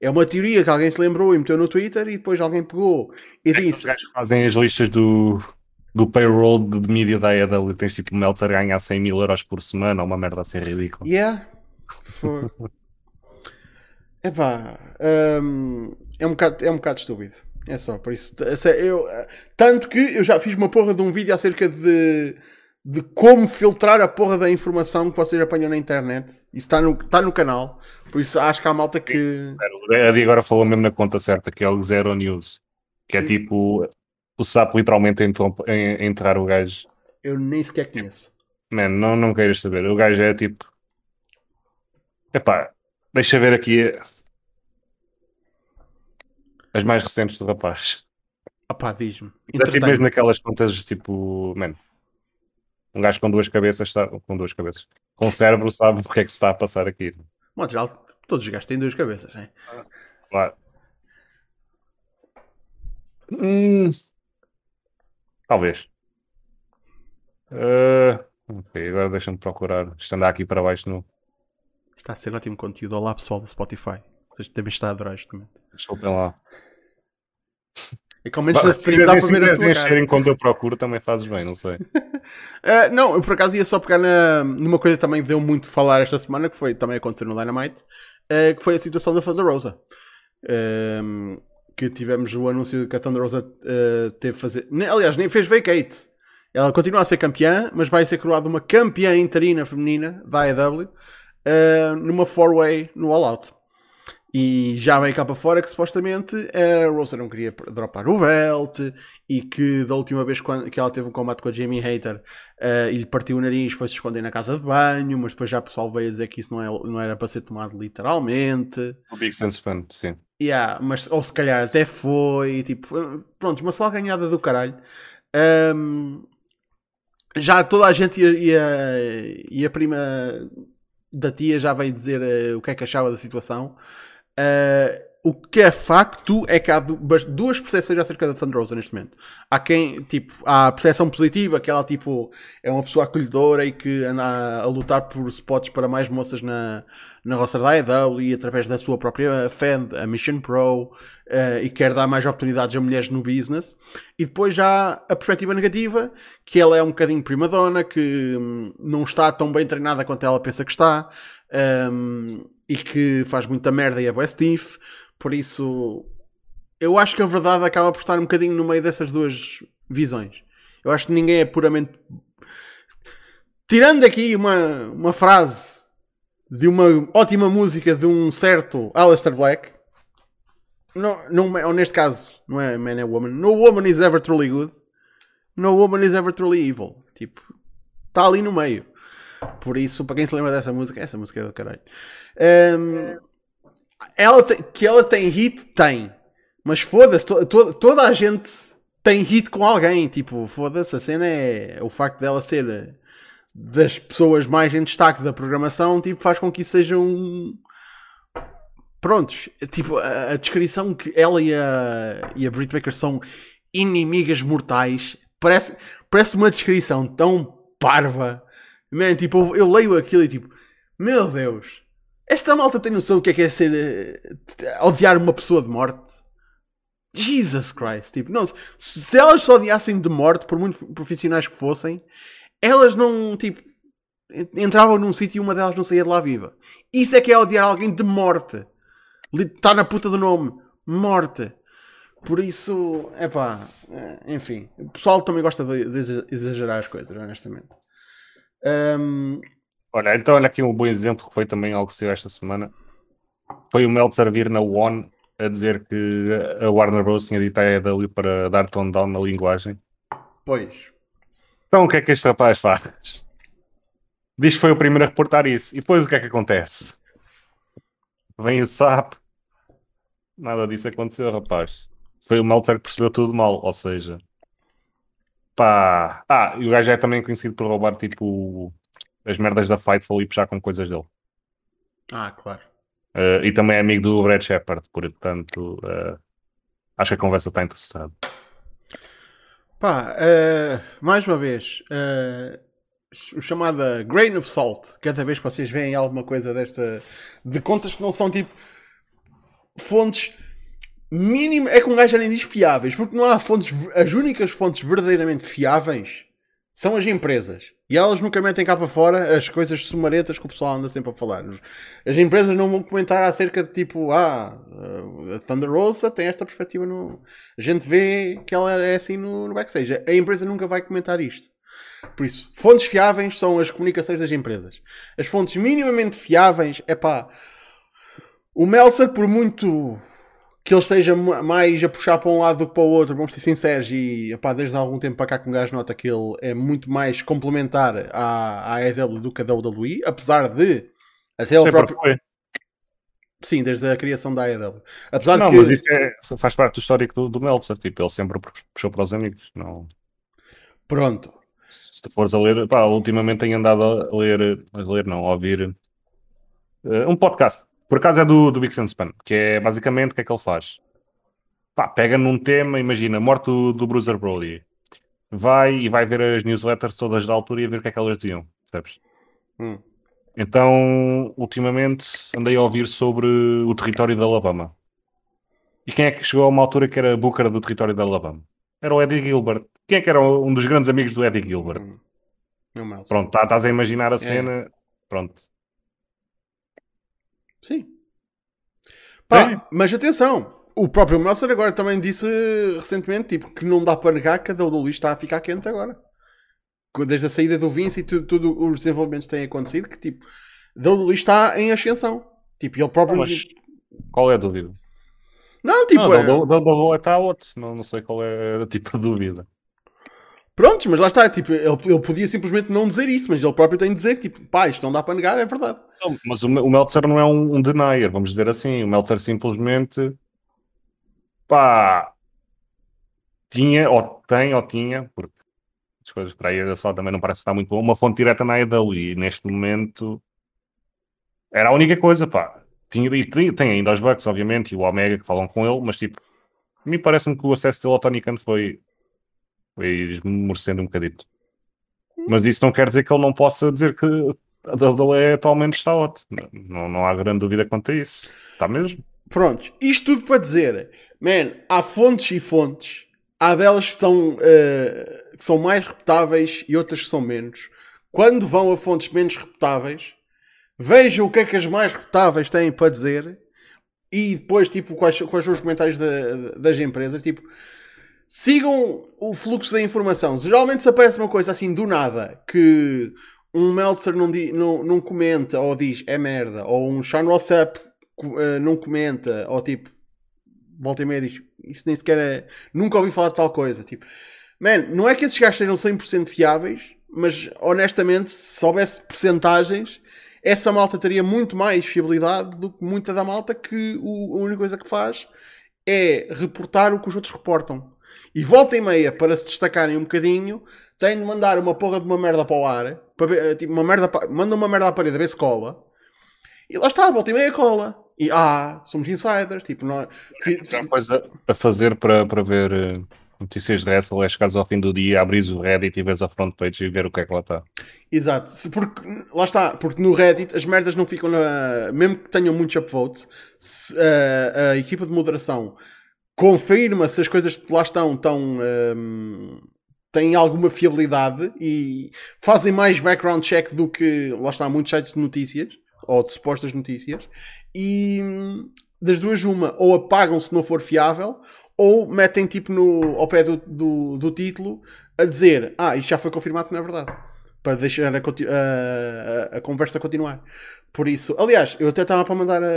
É uma teoria que alguém se lembrou e meteu no Twitter e depois alguém pegou e é disse. Os fazem as listas do, do payroll de, de mídia da AEW, tens tipo o Meltzer ganhar 100 mil euros por semana, ou uma merda assim ridícula. Yeah. For... Epá, um, é, um bocado, é um bocado estúpido. É só, por isso. Eu, tanto que eu já fiz uma porra de um vídeo acerca de, de como filtrar a porra da informação que vocês apanham na internet. Isso está no, está no canal. Por isso acho que há malta que. A Adi agora falou mesmo na conta certa, que é o Zero News. Que é Sim. tipo o sapo literalmente a entrar o gajo. Eu nem sequer conheço. Man, não, não queiras saber. O gajo é tipo. Epá, deixa ver aqui as mais recentes do rapaz. Opá, diz-me. Tipo mesmo naquelas contas tipo, man, um gajo com duas cabeças, sabe, com duas cabeças, com cérebro sabe porque é que se está a passar aqui. Montreal, todos os gajos têm duas cabeças, né? Claro. Hum, talvez. Uh, ok, agora deixa-me procurar. Isto andar aqui para baixo no. Está a ser ótimo conteúdo. Olá pessoal do Spotify. Vocês devem estar a adorar isto também. Desculpem lá. É que ao menos na stream dá para ver a tua cara. enquanto eu procuro também fazes bem, não sei. uh, não, eu por acaso ia só pegar na, numa coisa que também deu muito falar esta semana, que foi também acontecer no Dynamite, uh, que foi a situação da Thunder Rosa. Uh, que tivemos o anúncio que a Thunder Rosa uh, teve fazer. Aliás, nem fez vacate. Ela continua a ser campeã, mas vai ser coroada uma campeã interina feminina da AEW numa four-way no All Out. E já vem cá para fora que supostamente a Rosa não queria dropar o belt e que da última vez que ela teve um combate com a Jamie Hater uh, e lhe partiu o nariz foi se esconder na casa de banho, mas depois já o pessoal veio a dizer que isso não, é, não era para ser tomado literalmente. O Big Sense Fan, sim. Yeah, mas, ou se calhar até foi, tipo, pronto, uma só ganhada do caralho. Um, já toda a gente e a, e a prima da tia já veio dizer uh, o que é que achava da situação. Uh, o que é facto é que há duas percepções acerca da Thunder Rosa neste momento. Há quem, tipo, há a percepção positiva, que ela, tipo, é uma pessoa acolhedora e que anda a, lutar por spots para mais moças na, na roster da AEW e através da sua própria fan, a Mission Pro, uh, e quer dar mais oportunidades a mulheres no business. E depois já a perspectiva negativa, que ela é um bocadinho prima dona, que hum, não está tão bem treinada quanto ela pensa que está. Um, e que faz muita merda e é bué stiff. Por isso, eu acho que a verdade acaba por estar um bocadinho no meio dessas duas visões. Eu acho que ninguém é puramente. Tirando aqui uma, uma frase de uma ótima música de um certo Alistair Black, não, não, ou neste caso, não é Man é Woman. No woman is ever truly good. No woman is ever truly evil. Tipo, está ali no meio. Por isso, para quem se lembra dessa música, essa música é do caralho. Um, ela tem, que ela tem hit, tem. Mas foda-se, to, to, toda a gente tem hit com alguém. Tipo, foda-se, a cena é o facto dela ser das pessoas mais em destaque da programação, tipo, faz com que isso seja um. Prontos, tipo, a, a descrição que ela e a, e a Brit Baker são inimigas mortais parece, parece uma descrição tão parva Man, tipo, eu leio aquilo e tipo, meu Deus, Esta malta tem noção do que é que é ser. eh, odiar uma pessoa de morte? Jesus Christ. Tipo, não, se, se elas só odiassem de morte, por muito profissionais que fossem, elas não, tipo, en- entravam num sítio e uma delas não saía de lá viva. Isso é que é odiar alguém de morte. Está na puta do nome. Morte. Por isso, é pá, enfim. O pessoal também gosta de exagerar as coisas, honestamente. Ahm, Olha, então olha aqui um bom exemplo que foi também algo que saiu esta semana. Foi o Meltzer vir na One a dizer que a Warner Bros. tinha dito à EW para dar tone down na linguagem. pois. Então o que é que este rapaz faz? Diz que foi o primeiro a reportar isso. E depois o que é que acontece? Vem o SAP. Nada disso aconteceu, rapaz. Foi o Meltzer que percebeu tudo mal. Ou seja, pá. Ah, e o gajo é também conhecido por roubar tipo as merdas da Fightful e puxar com coisas dele. Ah, claro. Uh, e também é amigo do Brad Shepard, portanto, uh, acho que a conversa está interessante. Pá, eh, mais uma vez, o chamada grain of salt. Cada vez que vocês veem alguma coisa desta. de contas que não são tipo. fontes. Mínimo. É que um gajo diz fiáveis, porque não há fontes. as únicas fontes verdadeiramente fiáveis são as empresas. E elas nunca metem cá para fora as coisas sumarentas que o pessoal anda sempre a falar. As empresas não vão comentar acerca de tipo, ah, a Thunder Rosa tem esta perspectiva no. A gente vê que ela é assim no, no backstage. A empresa nunca vai comentar isto. Por isso, fontes fiáveis são as comunicações das empresas. As fontes minimamente fiáveis, é pá. O Meltzer, por muito que ele esteja mais a puxar para um lado do que para o outro, vamos ser sinceros, e epá, desde há algum tempo para cá que um gajo nota que ele é muito mais complementar à, à EW do que a WWE, apesar de até ele próprio... foi. Sim, desde a criação da AEW. Apesar Não, de que... mas isso é- faz parte do histórico do, do Meltzer. Tipo, ele sempre puxou para os amigos. Não, Pronto. se tu fores a ler, pá, ultimamente tenho andado a ler, a ler não, a ouvir eh, um podcast. Por acaso é do, do Big Span, que é basicamente o que é que ele faz? Pá, pega num tema, imagina, morte do, do Bruiser Brody. Vai e vai ver as newsletters todas da altura e a ver o que é que elas diziam, percebes? Hum. Então, ultimamente andei a ouvir sobre o território da Alabama. E quem é que chegou a uma altura que era Booker do território da Alabama? Era o Eddie Gilbert. Quem é que era um dos grandes amigos do Eddie Gilbert? Hum. É. Pronto, tá- estás a imaginar É. a cena. Pronto. Sim. Pá, É. mas atenção, o próprio Meltzer agora também disse recentemente tipo, que não dá para negar que a WWE está a ficar quente agora. Desde a saída do Vince e tudo, tudo os desenvolvimentos que têm acontecido, que tipo, a WWE está em ascensão. Tipo, ele próprio. Mas qual é a dúvida? Não, tipo, não, é- da- da da está outro. Não, não sei qual é a tipo de dúvida. prontos, mas lá está. Tipo, ele, ele podia simplesmente não dizer isso, mas ele próprio tem de dizer que, tipo, pá, isto não dá para negar, é verdade. Não, mas o, o Meltzer não é um, um denier, vamos dizer assim. O Meltzer simplesmente pá tinha, ou tem, ou tinha, porque as coisas para aí só também não parece estar muito bom, uma fonte direta na EW e neste momento era a única coisa, pá. Tinha, e tem, tem ainda os Bucks, obviamente, e o Omega que falam com ele, mas tipo, a mim parece-me que o acesso dele ao Tony Khan foi, foi esmorecendo um bocadito. Mas isso não quer dizer que ele não possa dizer que a WWE atualmente está ótimo. Não, não há grande dúvida quanto a isso. Está mesmo? Prontos, isto tudo para dizer, man, há fontes e fontes. Há delas que, estão, eh, que são mais reputáveis e outras que são menos. Quando vão a fontes menos reputáveis, vejam o que é que as mais reputáveis têm para dizer e depois, tipo, quais, quais são os comentários da- das empresas. Tipo, sigam o fluxo da informação. Geralmente se aparece uma coisa assim do nada que um Meltzer não, não, não comenta ou diz é merda, ou um Sean Rossap co- eh, não comenta, ou tipo, volta e meia diz isso nem sequer é. Nunca ouvi falar de tal coisa. Tipo, man, não é que esses gajos sejam 100% fiáveis, mas honestamente, se soubesse percentagens, essa malta teria muito mais fiabilidade do que muita da malta que o- a única coisa que faz é reportar o que os outros reportam. E volta e meia, para se destacarem um bocadinho, têm de mandar uma porra de uma merda para o ar, para eh, tipo, uma merda, pa- manda uma merda à parede a ver se cola, e lá está, volta e meia cola. E ah, somos insiders, tipo, nós, fi- Tem coisa a fazer para, para ver. eh, Notícias de wrestling é chegares ao fim do dia, abris o Reddit e vês a front page e ver o que é que lá está. Exato, porque lá está, porque no Reddit as merdas não ficam na. Mesmo que tenham muitos upvotes, se, a, a equipa de moderação confirma se as coisas que lá estão estão. Um, têm alguma fiabilidade e fazem mais background check do que lá está muitos sites de notícias ou de supostas notícias e das duas uma ou apagam se não for fiável ou metem tipo no, ao pé do, do, do título a dizer ah, isto já foi confirmado não é verdade para deixar a, a, a, conversa continuar. Por isso, aliás, eu até estava para mandar a,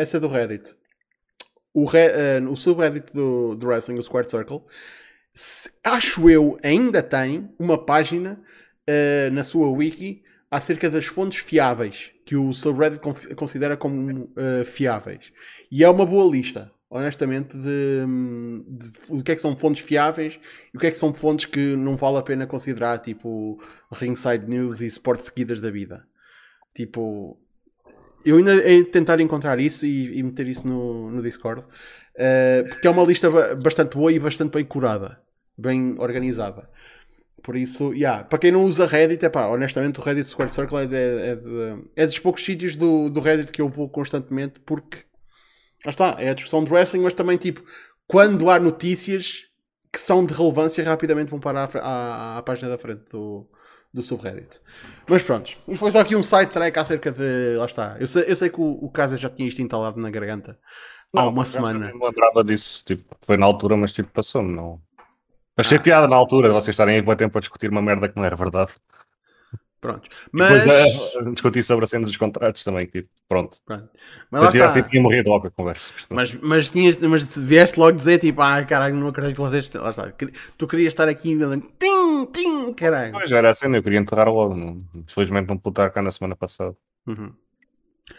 essa do Reddit. O, re, uh, o subreddit do, do Wrestling, o Squared Circle acho eu, ainda tem uma página uh, na sua wiki acerca das fontes fiáveis que o subreddit considera como uh, fiáveis. E é uma boa lista, honestamente, de, de, que é que são fontes fiáveis e o que é que são fontes que não vale a pena considerar, tipo Ringside News e Sports Seguidas da vida. Tipo, eu ainda de tentar encontrar isso e, e meter isso no, no Discord, uh, porque é uma lista bastante boa e bastante bem curada, bem organizada. Por isso, yeah, para quem não usa Reddit, epá, honestamente o Reddit Square Circle é, de, é, de, é dos poucos sítios do, do Reddit que eu vou constantemente porque lá está, é a discussão de wrestling, mas também tipo, quando há notícias que são de relevância, rapidamente vão parar à, à, à página da frente do, do subreddit. Mas pronto, foi só aqui um side track acerca de. Lá está. Eu sei, eu sei que o, o Casa já tinha isto instalado na garganta há uma semana. Não lembrava disso. Tipo, foi na altura, mas tipo, passou-me. Não... Achei ah. piada na altura vocês estarem aí com tempo a discutir uma merda que não era verdade. Pronto. Mas. Depois, uh, discuti sobre a cena dos contratos também. Tipo, pronto. pronto. Mas Se eu tivesse, tinha morrido logo a conversa. Mas, mas, tinhas, mas vieste logo dizer tipo, ah, caralho, não acredito que vocês. Lá está. Tu querias estar aqui tim, tim, caralho. Pois era a cena, eu queria enterrar logo. Não, infelizmente não pude estar cá na semana passada. Uhum.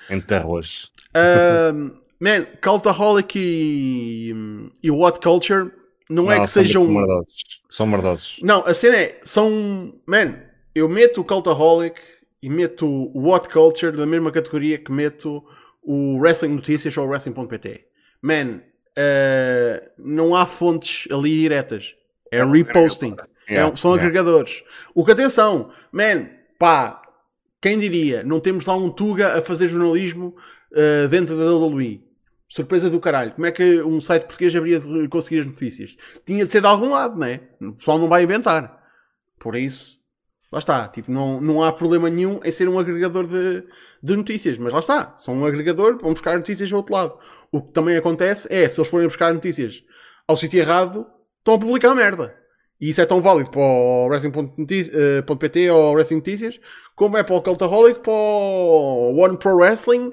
Enterro hoje. Uh, man, Cultaholic e, e What Culture não, é não é que sejam. São merdosos. São merdosos. Não, a cena é. São. Man, eu meto o Cultaholic e meto o What Culture na mesma categoria que meto o Wrestling Notícias ou o Wrestling.pt. Man, uh, não há fontes ali diretas. É, reposting. É, são agregadores. O que atenção, man, pá, quem diria? Não temos lá um Tuga a fazer jornalismo uh, dentro da WWE. Surpresa do caralho. Como é que um site português haveria de conseguir as notícias? Tinha de ser de algum lado, não é? O pessoal não vai inventar. Por isso, Lá está, tipo, não, não há problema nenhum em ser um agregador de, de notícias, mas lá está, são um agregador, vão buscar notícias do outro lado. O que também acontece é, se eles forem buscar notícias ao sítio errado, estão a publicar merda. E isso é tão válido para o Wrestling.pt eh, ou Wrestling Notícias, como é para o Cultaholic, para o One Pro Wrestling,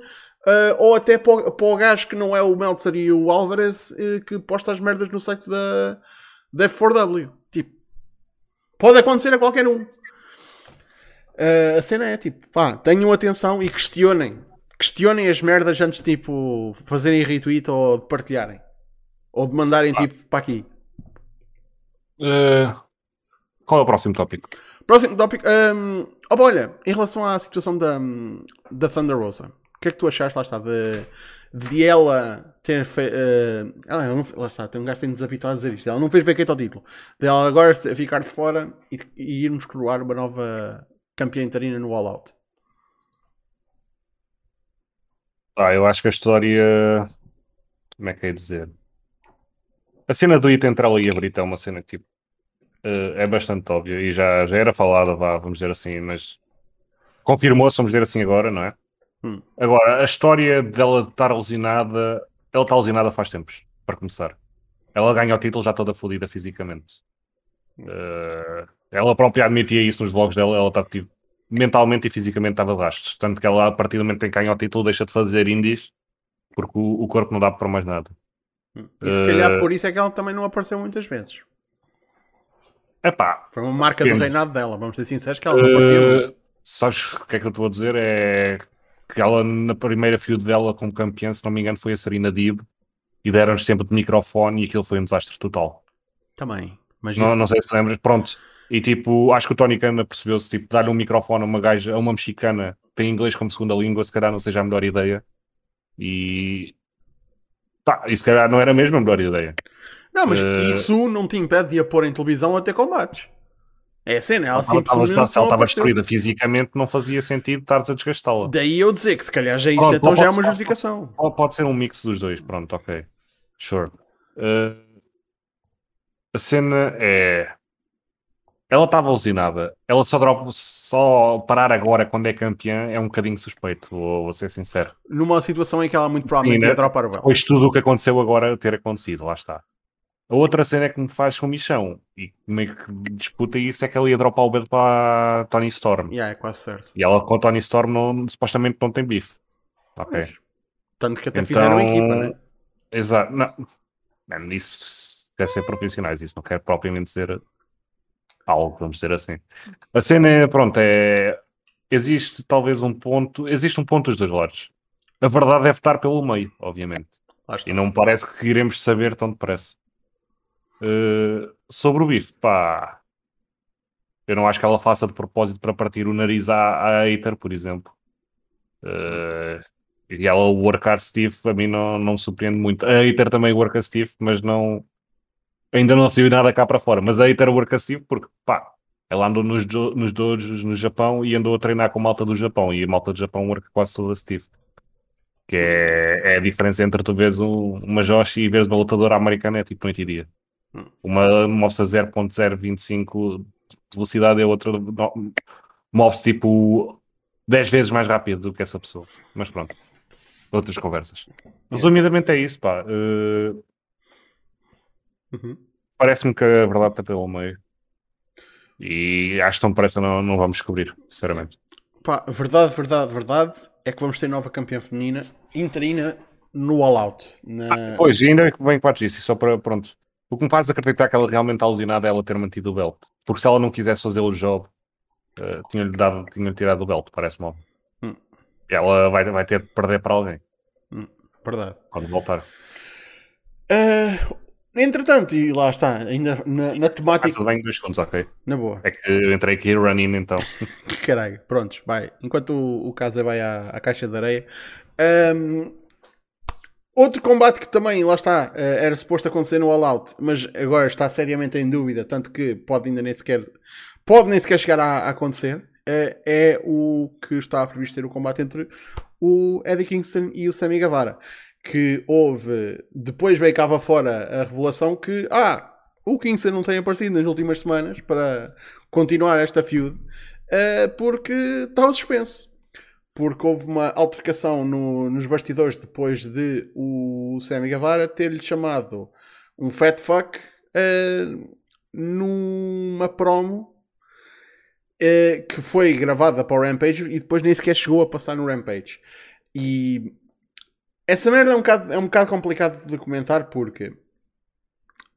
uh, ou até para o, para o gajo que não é o Meltzer e o Alvarez, uh, que posta as merdas no site da, da F4W. Tipo, pode acontecer a qualquer um. Uh, a cena é tipo, pá, tenham atenção e questionem. Questionem as merdas antes de tipo fazerem retweet ou de partilharem. Ou de mandarem ah. tipo para aqui. Qual é o próximo tópico? Próximo tópico. Um, oh, olha, em relação à situação da, da Thunder Rosa, o que é que tu achaste lá está de, de ela ter feito. Uh, ela não, lá está, tem um gajo tem desabituado a dizer isto. Ela não fez vaquete ao título. De ela agora ficar de fora e, e irmos coroar uma nova campeã interina no All Out? Ah, eu acho que a história. Como é que é dizer? A cena do It entre ela e a Brita é uma cena que tipo, uh, é bastante óbvia e já, já era falada, vá, vamos dizer assim, mas confirmou-se, vamos dizer assim agora, não é? Hum. Agora, a história dela estar lesionada, ela está lesionada faz tempos, para começar. Ela ganha o título já toda fodida fisicamente. Uh, ela própria admitia isso nos vlogs dela, ela está tipo, mentalmente e fisicamente estava de rastros. Tanto que ela, a partir do momento em que ganha o título, deixa de fazer indies porque o, o corpo não dá para mais nada. Hum. E se calhar uh, por isso é que ela também não apareceu muitas vezes. Epá, Foi uma marca do reinado dela, vamos ser sinceros que ela não aparecia uh, muito. Sabes o que é que eu te vou dizer? É que ela na primeira feud dela como campeã, se não me engano, foi a Serena Dib e deram-nos tempo de microfone e aquilo foi um desastre total. Também. Mas não, isso... não sei se lembras, pronto. E tipo, acho que o Tony Khan percebeu-se, tipo, dar-lhe um microfone a uma gaja, a uma mexicana que tem inglês como segunda língua, se calhar não seja a melhor ideia. E. Tá, e se calhar não era mesmo a melhor ideia. Não, mas Eh, isso não te impede de a pôr em televisão a ter combates. É a cena, ela simplesmente se ela estava destruída fisicamente, não fazia sentido estares a desgastá-la. Daí eu dizer que se calhar já isso Pronto, então já é uma justificação. Pode, pode ser um mix dos dois, pronto, ok. Sure. Uh, a cena é. Ela estava usinada. Ela só, drop, só parar agora quando é campeã é um bocadinho suspeito, vou, vou ser sincero. Numa situação em que ela muito provavelmente Sim, ia dropar o belo. Depois tudo o que aconteceu agora ter acontecido, lá está. A outra cena é que me faz comichão e meio que disputa isso é que ela ia dropar o belo para Tony Storm. Yeah, é quase certo. E ela com a Tony Storm não- supostamente não tem bife. Ok. Tanto que até Então, fizeram a equipa, né? Exato. Não, não, isso deve ser profissionais, isso não quer propriamente dizer algo, vamos dizer assim. A cena é, pronto, é. Existe talvez um ponto. Existe um ponto dos dois lados. A verdade deve estar pelo meio, obviamente. E não me parece que iremos saber tão depressa. Uh, sobre o bife, pá. Eu não acho que ela faça de propósito para partir o nariz à, à hater, por exemplo. Uh, e ela workar Steve, a mim não, não me surpreende muito. A hater também worka Steve, mas não. Ainda não saiu nada cá para fora. Mas a hater worka Steve porque, pá, ela andou nos, nos dojos no Japão e andou a treinar com malta do Japão. E a malta do Japão worka quase toda Steve. Que é, é a diferença entre tu vês um- uma Joshi e vês uma lutadora americana, é tipo noite e dia. Uma move-se a 0.025 de velocidade e a outra move-se tipo 10 vezes mais rápido do que essa pessoa. Mas pronto, outras conversas. Resumidamente é isso, pá. Eh, Uhum. Parece-me que a verdade está pelo meio. E acho que tão depressa não, não vamos descobrir, sinceramente. Pá, verdade, verdade, verdade é que vamos ter nova campeã feminina interina no All Out. Na... Pois, e ainda bem que partes disso, só para, pronto. O que me faz acreditar que ela realmente está alucinada é ela ter mantido o belt. Porque se ela não quisesse fazer o job, eh, tinha-lhe tinha tirado o belt, parece-me óbvio. Hum. Ela vai, vai ter de perder para alguém Verdade. quando voltar. Ah, entretanto, e lá está, ainda na, na temática. Passa bem dois segundos, ok? Na boa. É que eu entrei aqui running então. Caralho, prontos, vai. Enquanto o, o Casa vai à, à caixa de areia. Ahm, outro combate que também, lá está, eh, era suposto acontecer no All Out, mas agora está seriamente em dúvida, tanto que pode ainda nem sequer, pode nem sequer chegar a, a acontecer, eh, é o que está previsto ser o combate entre o Eddie Kingston e o Sammy Guevara. Que houve, depois veio cá fora a revelação que, ah, o Kingston não tem aparecido nas últimas semanas para continuar esta feud eh, porque estava suspenso. Porque houve uma altercação no- nos bastidores depois de o Sammy Guevara ter-lhe chamado um fat fuck eh, numa promo eh, que foi gravada para o Rampage e depois nem sequer chegou a passar no Rampage. E essa merda é um bocado, é um bocado complicado de comentar porque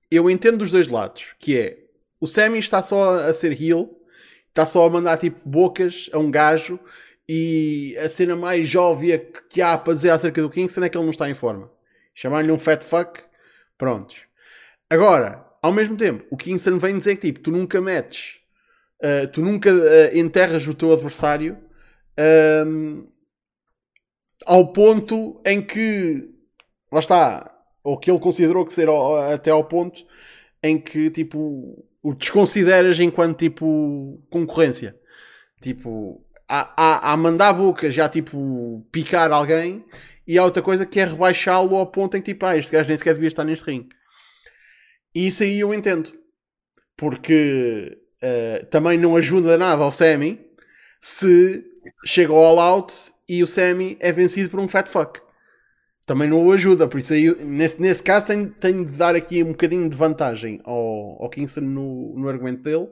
eu entendo dos dois lados, que é o Sammy está só a ser heel, está só a mandar tipo bocas a um gajo e a cena mais óbvia que há para dizer acerca do Kingston é que ele não está em forma. Chamar-lhe um fat fuck, prontos. Agora, ao mesmo tempo, o Kingston vem dizer que tipo, tu nunca metes, uh, tu nunca uh, enterras o teu adversário um, ao ponto em que, lá está, ou que ele considerou que ser ao- até ao ponto em que tipo o desconsideras enquanto tipo concorrência. Tipo, há, há, há mandar boca já tipo picar alguém e há outra coisa que é rebaixá-lo ao ponto em que tipo, ah, este gajo nem sequer devia estar neste ringue. E isso aí eu entendo. Porque eh, também não ajuda nada ao Sammy se chega ao All Out e o Sammy é vencido por um fat fuck. Também não o ajuda, por isso aí, nesse, nesse caso, tenho, tenho de dar aqui um bocadinho de vantagem ao, ao Kingston no, no argumento dele,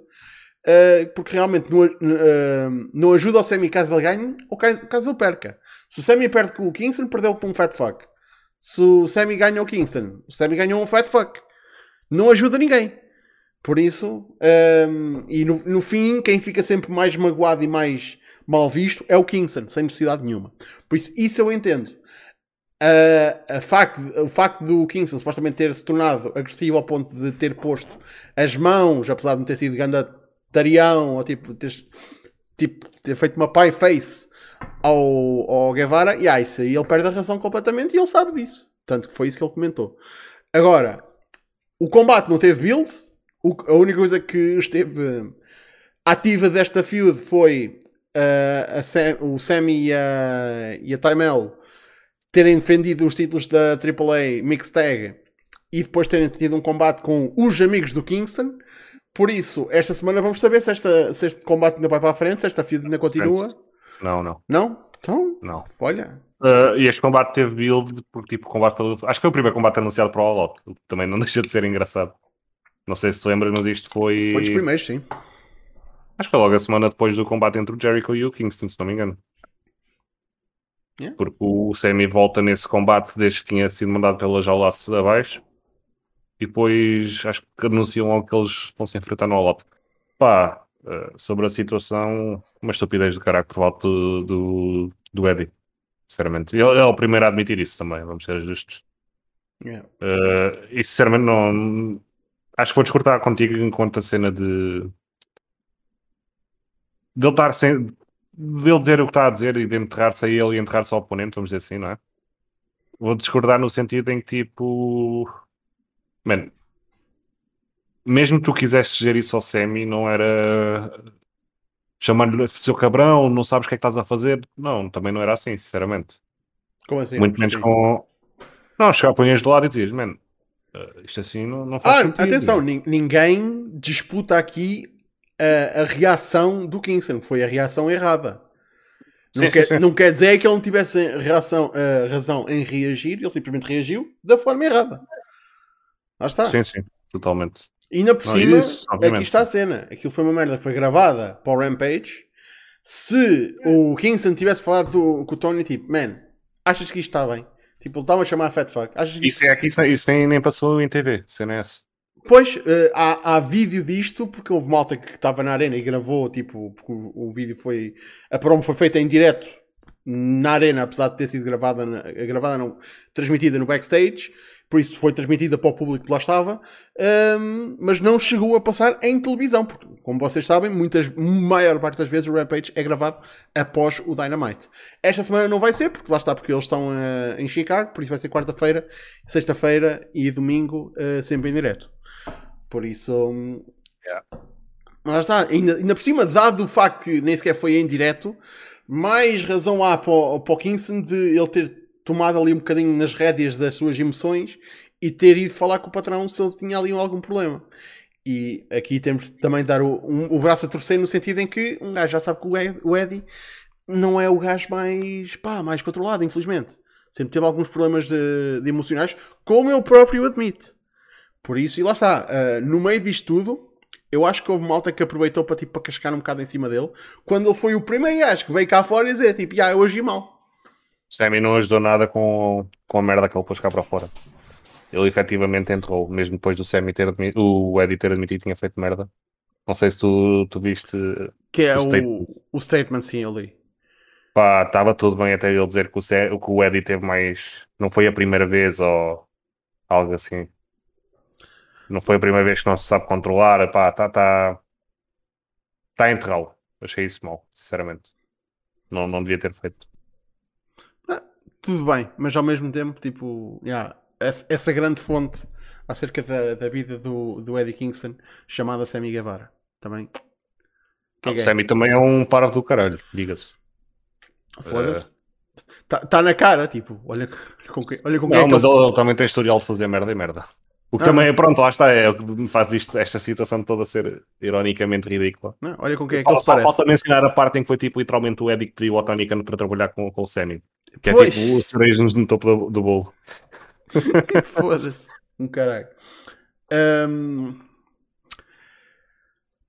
eh, porque realmente não, eh, não ajuda ao Sammy caso ele ganhe ou caso, caso ele perca. Se o Sammy perde com o Kingston, perdeu com um fat fuck. Se o Sammy ganha o Kingston, o Sammy ganhou um fat fuck. Não ajuda ninguém. Por isso, ehm, e no, no fim, quem fica sempre mais magoado e mais mal visto é o Kingston, sem necessidade nenhuma. Por isso, isso eu entendo. A- a facto, o facto do Kingston supostamente ter se tornado agressivo ao ponto de ter posto as mãos, apesar de não ter sido ganda tarião, ou tipo, ter, tipo, ter feito uma pie face ao, ao Guevara, e ah, isso aí ele perde a razão completamente e ele sabe disso. Tanto que foi isso que ele comentou. Agora, O combate não teve build. O- a única coisa que esteve ativa desta feud foi uh, Sam- o Sammy e a, e a Tymel terem defendido os títulos da AAA Mixed Tag e depois terem tido um combate com os amigos do Kingston. Por isso, esta semana vamos saber se, esta, se este combate ainda vai para a frente, se esta feud ainda continua. Não, não, Não? Então, não. olha. Uh, e este combate teve build, porque tipo, combate foi- acho que foi o primeiro combate anunciado para o All Out, o que também não deixa de ser engraçado. Não sei se lembras, mas isto foi. Foi dos primeiros, sim. Acho que foi logo a semana depois do combate entre o Jericho e o Kingston, se não me engano. Yeah. Porque o Sammy volta nesse combate desde que tinha sido mandado pela jaula abaixo. E depois acho que anunciam logo que eles vão se enfrentar no All Out. Pá, eh, sobre a situação, uma estupidez do caralho por volta do, do, do Eddie. Sinceramente. Ele ele é o primeiro a admitir isso também, vamos ser justos. Yeah. Eh, e sinceramente não. Acho que vou discordar contigo enquanto a cena de. dele estar sem. dele dizer o que está a dizer e de enterrar-se a ele e enterrar-se ao oponente, vamos dizer assim, não é? Vou discordar no sentido em que tipo. Mano. Mesmo que tu quisesse dizer isso ao Semi, não era. chamando-lhe seu cabrão, não sabes o que é que estás a fazer. Não, também não era assim, sinceramente. Como assim? Muito menos com. Não, chegar punhas de lado e dizias, mano, eh, isto assim não, não faz Ah, sentido. atenção, meu." nin- ninguém disputa aqui a, a reação do Kingston. Foi a reação errada. Não, Sim, quer, sim, sim. não quer dizer que ele não tivesse reação, eh, razão em reagir, ele simplesmente reagiu da forma errada. Lá está. Sim, sim, totalmente. E ainda por Não, cima, isso, aqui está a cena. Aquilo foi uma merda, foi gravada para o Rampage. Se o Kingston tivesse falado do- com o Tony, tipo, man, achas que isto está bem? Tipo, ele estava a chamar a Fat Fuck. Achas que Isso é aqui, isso, isso nem, nem passou em TV, CNS. Pois, eh, há, há vídeo disto, porque houve malta que estava na arena e gravou, tipo, porque o, o vídeo foi. A promo foi feita em direto na arena, apesar de ter sido gravada, na- gravada não, transmitida no backstage, por isso foi transmitida para o público que lá estava, ahm, mas não chegou a passar em televisão, porque, como vocês sabem, muitas, maior parte das vezes o Rampage é gravado após o Dynamite. Esta semana não vai ser, porque lá está, porque eles estão eh, em Chicago, por isso vai ser quarta-feira, sexta-feira e domingo, eh, sempre em direto. Por isso. hum, Yeah. Lá está, ainda, ainda por cima, dado o facto que nem sequer foi em direto, mais razão há para o, para o Kingston de ele ter tomado ali um bocadinho nas rédeas das suas emoções e ter ido falar com o patrão se ele tinha ali algum problema. E aqui temos de também dar o, um- o braço a torcer no sentido em que um gajo já sabe que o Ed- o Eddie não é o gajo mais, pá, mais controlado, infelizmente. Sempre teve alguns problemas de, de emocionais, como ele próprio admite. Por isso, e lá está, ah, no meio disto tudo, eu acho que houve malta que aproveitou para, tipo, para cascar um bocado em cima dele, quando ele foi o primeiro gajo que veio cá fora e dizer, tipo, já, eu agi mal. Sammy não ajudou nada com, com a merda que ele pôs cá para fora. Ele efetivamente entrou, mesmo depois do Sammy ter admitido, o Eddie ter admitido que tinha feito merda. Não sei se tu, tu viste. Que é O o, statement. o statement, sim, ali. Pá, estava tudo bem até ele dizer que o, que o Eddie teve mais. Não foi a primeira vez ou algo assim. Não foi a primeira vez que não se sabe controlar. Pá, está tá, tá a enterrá-lo. Achei isso mal, sinceramente. Não, não devia ter feito. Tudo bem, mas ao mesmo tempo, tipo, já, essa, grande fonte acerca da, da vida do, do Eddie Kingston, chamada Sammy Guevara. Também. O Caguei. Sammy também é um parvo do caralho, diga-se. Foda-se. Está tá na cara, tipo, olha com, que, olha com quem Não, é que mas ele- ele, ele também tem historial de fazer merda e merda. O que Ah, também, pronto, lá está, é o que me faz isto, esta situação toda ser ironicamente ridícula. Não, olha com quem é que ele parece. falta mencionar a parte em que foi tipo literalmente o Eddie que pediu ao Tony Khan para trabalhar com, com o Sammy. Que Pois. é tipo o cerejo no topo do, do bolo. Foda-se. Um caralho. Ahm,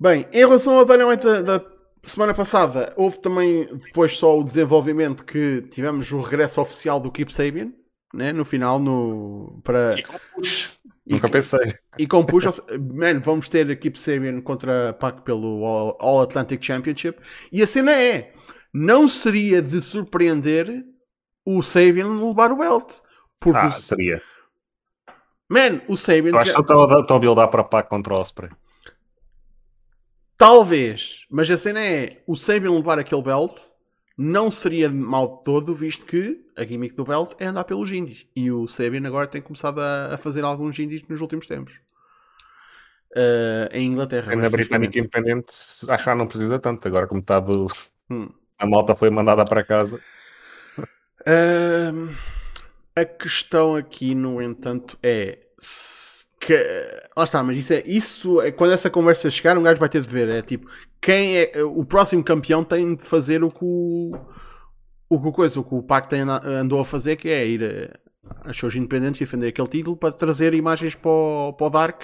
Bem, em relação ao Dynamite da, da semana passada, houve também depois só o desenvolvimento que tivemos o regresso oficial do Keep Sabian, né, no final, no, para, E com push. E Nunca que- pensei. e com push, se- man, vamos ter a Keep Sabian contra a PAC pelo All, All Atlantic Championship. E a cena é, não seria de surpreender o Sabian levar o belt. Porque, Ah, o- seria. man, o Sabian acho já- que estou a- buildar para pá contra o Osprey. Talvez, mas a cena é o Sabian levar aquele belt não seria mal de todo, visto que a gimmick do belt é andar pelos indies. E o Sabian agora tem começado a, a fazer alguns indies nos últimos tempos. uh, em Inglaterra. Na Britânica Independente, acho que não precisa tanto. Agora, como está do... Hum. a malta foi mandada para casa. Uh, a questão aqui, no entanto, é que. Lá está, mas isso é. Isso é quando essa conversa chegar, um gajo vai ter de ver. É tipo, quem é. O próximo campeão tem de fazer o que o. O que o coisa, o que o Pacto andou a fazer, que é ir a, a shows independentes e defender aquele título para trazer imagens para o, para o Dark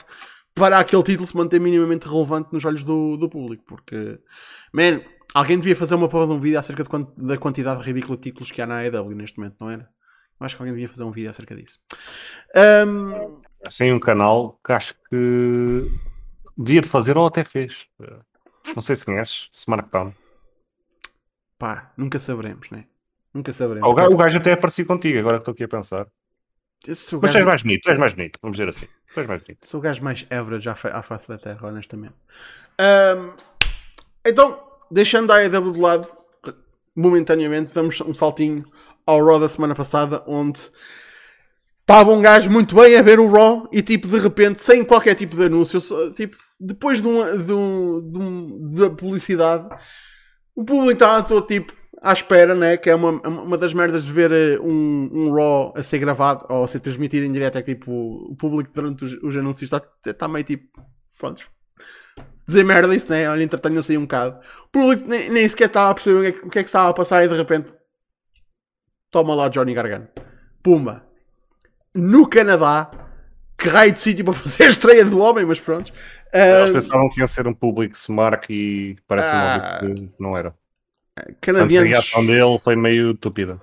para aquele título se manter minimamente relevante nos olhos do, do público. Porque, man, alguém devia fazer uma porra de um vídeo acerca de, da quantidade ridícula de títulos que há na AEW neste momento, não era? Acho que alguém devia fazer um vídeo acerca disso. Um... Assim, um canal que acho que devia de fazer ou até fez. Não sei se conheces, Smartdown. Pá, nunca saberemos, né? Nunca saberemos. O gajo, o gajo até apareci contigo, agora que estou aqui a pensar. Mas gajo... tu és mais bonito, tu és mais bonito, vamos dizer assim. Tu és mais bonito. Sou o gajo mais average à, face da Terra, honestamente. Um, então, deixando a AEW de lado, momentaneamente, damos um saltinho ao Raw da semana passada, onde estava um gajo muito bem a ver o Raw e, tipo, de repente, sem qualquer tipo de anúncio, tipo, depois de, uma, de, um, de, um, de publicidade, o público estava todo, tipo, à espera, né? Que é uma, uma das merdas de ver eh, um, um Raw a ser gravado ou a ser transmitido em direto. É que tipo, o público durante os, os anúncios está, está meio tipo, pronto, dizer merda isso, né? Olha, entretenham-se aí um bocado. O público nem, nem sequer estava a perceber o que, é, o que é que estava a passar e de repente, toma lá Johnny Gargano. Pumba. No Canadá, que raio de sítio para fazer a estreia do homem, mas pronto. Eles uh, pensavam que ia ser um público smart e parece uh, que não era. Canadianos... A reação dele foi meio tupida.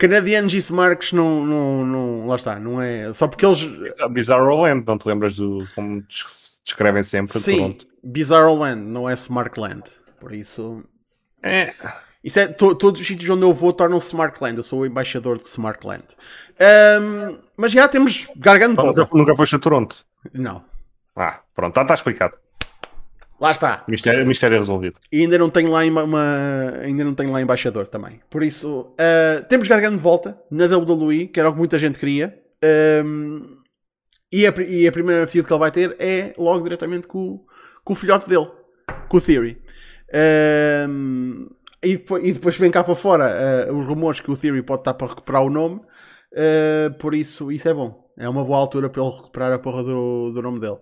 Canadianos e Smarks não, não, não. Lá está, não é. Só porque eles. Bizarro Land, não te lembras do. Como descrevem sempre? Sim. Bizarro Land, não é Smartland. Por isso. É. Isso é, to, todos os sítios onde eu vou tornam-se Smartland. Eu sou o embaixador de Smartland. Um, mas já temos garganta. Nunca, nunca foste a Toronto? Não. Ah, pronto, está, está explicado. Lá está. Mistério, mistério resolvido. E ainda não tenho lá uma, ainda não tenho lá embaixador também. Por isso, uh, temos Gargano de volta na WWE, que era o que muita gente queria. Um, e, a, e a primeira feud que ele vai ter é logo diretamente com, com o filhote dele, com o Theory. Um, e, depois, e depois vem cá para fora uh, os rumores que o Theory pode estar para recuperar o nome. Uh, por isso, isso é bom. É uma boa altura para ele recuperar a porra do, do nome dele.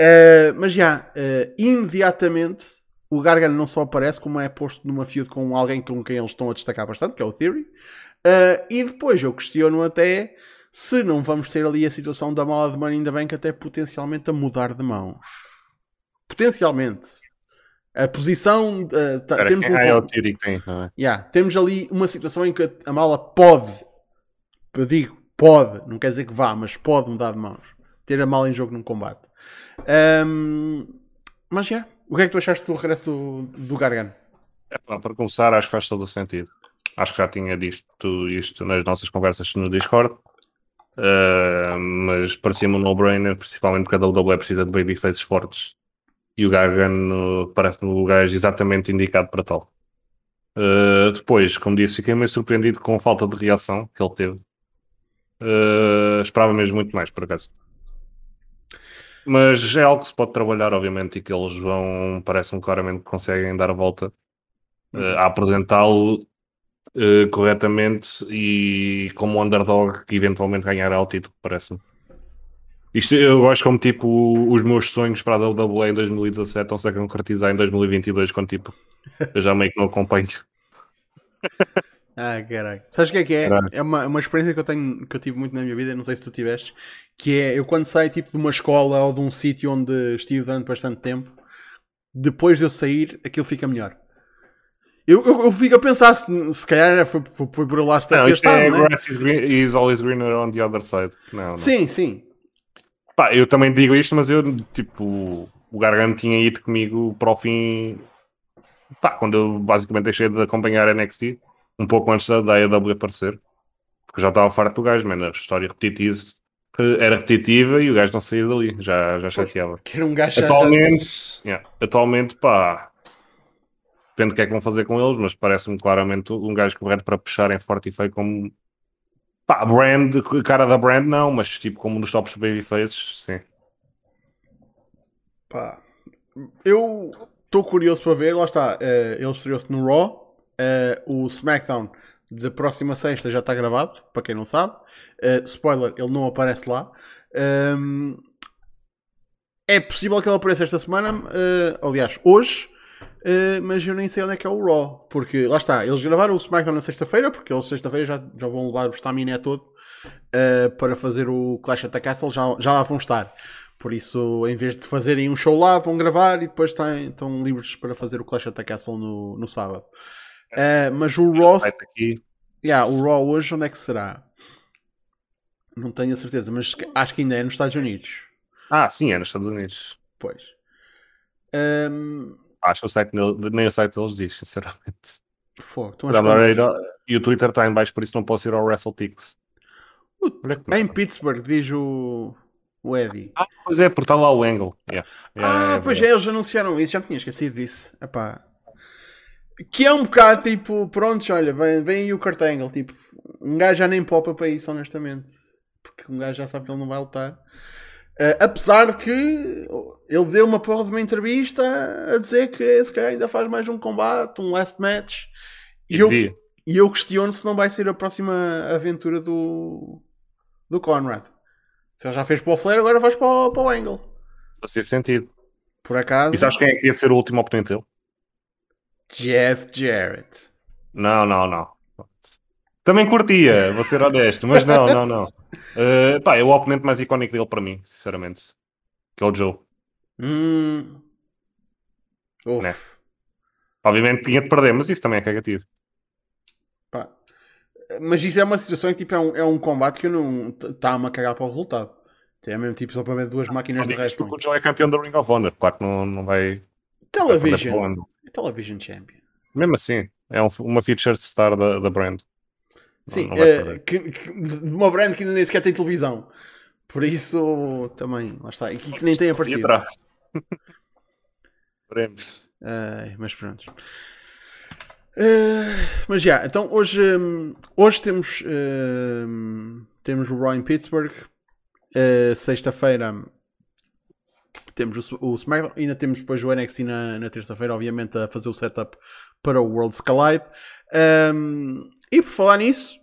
Uh, mas já, imediatamente o Gargano não só aparece, como é posto numa feud com alguém com quem eles estão a destacar bastante, que é o Theory. E depois eu questiono até se não vamos ter ali a situação da mala de Money in the Bank até potencialmente a mudar de mãos. Potencialmente. A posição. Uh, tá, temos, um, é o Theory que tem, é? yeah, temos ali uma situação em que a mala pode, eu digo, pode, não quer dizer que vá, mas pode mudar de mãos. Ter a mala em jogo num combate. Um, mas já, yeah. o que é que tu achaste do regresso do, do Gargano? É, para começar, acho que faz todo o sentido. Acho que já tinha dito isto nas nossas conversas no Discord. Uh, mas parecia-me um no-brainer, principalmente porque a WWE precisa de babyfaces fortes e o Gargano parece-me o gajo exatamente indicado para tal. Uh, depois, como disse, fiquei meio surpreendido com a falta de reação que ele teve. Uh, esperava mesmo muito mais, por acaso. Mas é algo que se pode trabalhar, obviamente, e que eles vão, parece-me claramente que conseguem dar a volta uh, a apresentá-lo corretamente e como underdog que eventualmente ganhará o título, parece-me. Isto eu gosto como tipo os meus sonhos para a WWE em 2017 estão-se a concretizar em 2022, quando tipo eu já meio que não acompanho. Ah, caralho. Sabes o que é que é? É uma, uma experiência que eu tenho, que eu tive muito na minha vida, não sei se tu tiveste, que é eu quando saio tipo de uma escola ou de um sítio onde estive durante bastante tempo, depois de eu sair, aquilo fica melhor. Eu, eu, eu fico a pensar se, se calhar foi, foi, foi por lá estar. Não, isto é né? grass is, green, is always greener on the other side. Não, não. Sim, sim. Pá, eu também digo isto, mas eu, tipo, o Gargano tinha ido comigo para o fim. Pá, quando eu basicamente deixei de acompanhar a NXT um pouco antes da, da AEW aparecer, porque já estava farto do gajo, mano, a história repetitiva era repetitiva e o gajo não saía dali, já, já chateava. Que era um gajo atualmente, yeah, atualmente, pá, depende do que é que vão fazer com eles, mas parece-me claramente um gajo correto para puxarem forte e feio como pá, brand, cara da brand não, mas tipo como nos tops babyfaces, sim. Pá, eu estou curioso para ver, lá está, uh, ele estreou-se no Raw, uh, o SmackDown da próxima sexta já está gravado, para quem não sabe. Uh, spoiler, ele não aparece lá. Um, é possível que ele apareça esta semana, aliás, hoje, mas eu nem sei onde é que é o Raw, porque lá está, eles gravaram o SmackDown na sexta-feira, porque eles sexta-feira já, já vão levar o Staminé todo para fazer o Clash at the Castle, já, já lá vão estar. Por isso, em vez de fazerem um show lá, vão gravar e depois têm, estão livres para fazer o Clash of the Castle no, no sábado. Uh, mas o Raw. Yeah, o Raw hoje, onde é que será? Não tenho a certeza, mas acho que ainda é nos Estados Unidos. Ah, sim, é nos Estados Unidos. Pois. Um... Acho que o site, nem o site deles diz, sinceramente. Fogo, e o Twitter está em baixo, por isso não posso ir ao WrestleTix. Em Pittsburgh, diz o o Eddie. Ah, pois é, porque está lá o Angle. Yeah. Yeah, ah, é pois é, eles anunciaram isso, já tinha esquecido disso. Epá. Que é um bocado tipo, pronto, olha, vem, vem aí o Kurt Angle. Tipo, um gajo já nem popa para isso, honestamente. Porque um gajo já sabe que ele não vai lutar. Uh, apesar de que ele deu uma porra de uma entrevista a dizer que esse cara ainda faz mais um combate, um last match. E, e eu, e eu questiono se não vai ser a próxima aventura do, do Conrad. Se ele já fez para o Flair, agora faz para o, para o Angle. Fazia sentido. Por acaso. E sabes quem é que ia ser o último oponente dele? Jeff Jarrett. Não, não, não. Também curtia, vou ser honesto, mas não, não, não. Uh, pá, é o oponente mais icónico dele para mim, sinceramente. Que é o Joe. Hum. Né? Obviamente tinha de perder, mas isso também é cagativo. Pá, mas isso é uma situação que tipo, é, um, é um combate que eu não está-me a cagar para o resultado. É mesmo tipo só para ver duas máquinas de resto. O Joe é campeão da Ring of Honor, claro que não, não vai. Television. Television Champion. Mesmo assim, é um, uma feature star da, da brand. Sim, não, não é, que, que, uma brand que nem sequer tem televisão. Por isso também, lá está. E que, que nem tem aparecido. Veremos. Uh, mas pronto. Uh, mas já, então hoje, um, hoje temos, uh, temos o Raw em Pittsburgh. Uh, Sexta-feira temos o, o SmackDown. Ainda temos depois o NXT na, na terça-feira, obviamente, a fazer o setup para o World Collide. Um, e por falar nisso,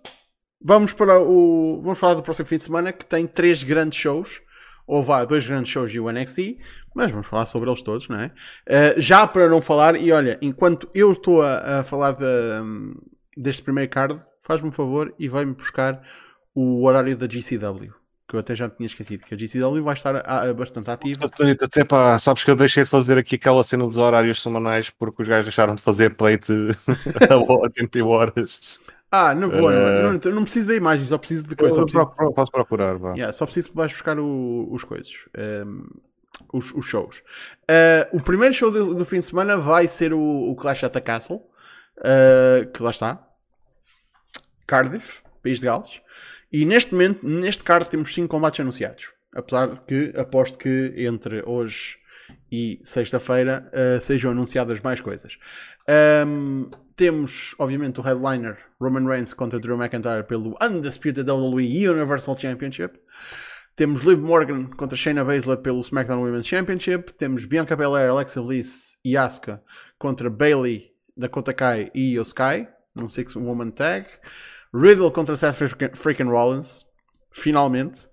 vamos para o. Vamos falar do próximo fim de semana que tem três grandes shows houve há dois grandes shows de NXT, mas vamos falar sobre eles todos, não é? Uh, já para não falar, e olha, enquanto eu estou a, a falar de, um, deste primeiro card, faz-me um favor e vai-me buscar o horário da GCW. Que eu até já tinha esquecido, que a GCW vai estar a, a, bastante ativa. Até pá, sabes que eu deixei de fazer aqui aquela cena dos horários semanais porque os gajos deixaram de fazer plate a tempo e horas. Ah, não vou, uh... não, não, preciso da imagem, só preciso de coisas. Preciso... Posso procurar, vá. Yeah, só preciso que vais buscar o, os coisas. Um, ehm, os, os, shows. Uh, o primeiro show do, do, fim de semana vai ser o, o Clash at the Castle, uh, que lá está. Cardiff, País de Gales. E neste momento, neste card, temos 5 combates anunciados. Apesar de que aposto que entre hoje e sexta-feira uh, sejam anunciadas mais coisas. Um, temos, obviamente, o headliner Roman Reigns contra Drew McIntyre pelo Undisputed WWE Universal Championship. Temos Liv Morgan contra Shayna Baszler pelo SmackDown Women's Championship. Temos Bianca Belair, Alexa Bliss e Asuka contra Bailey, Dakota Kai e Io num Six Woman Tag. Riddle contra Seth Freaking Rollins, finalmente.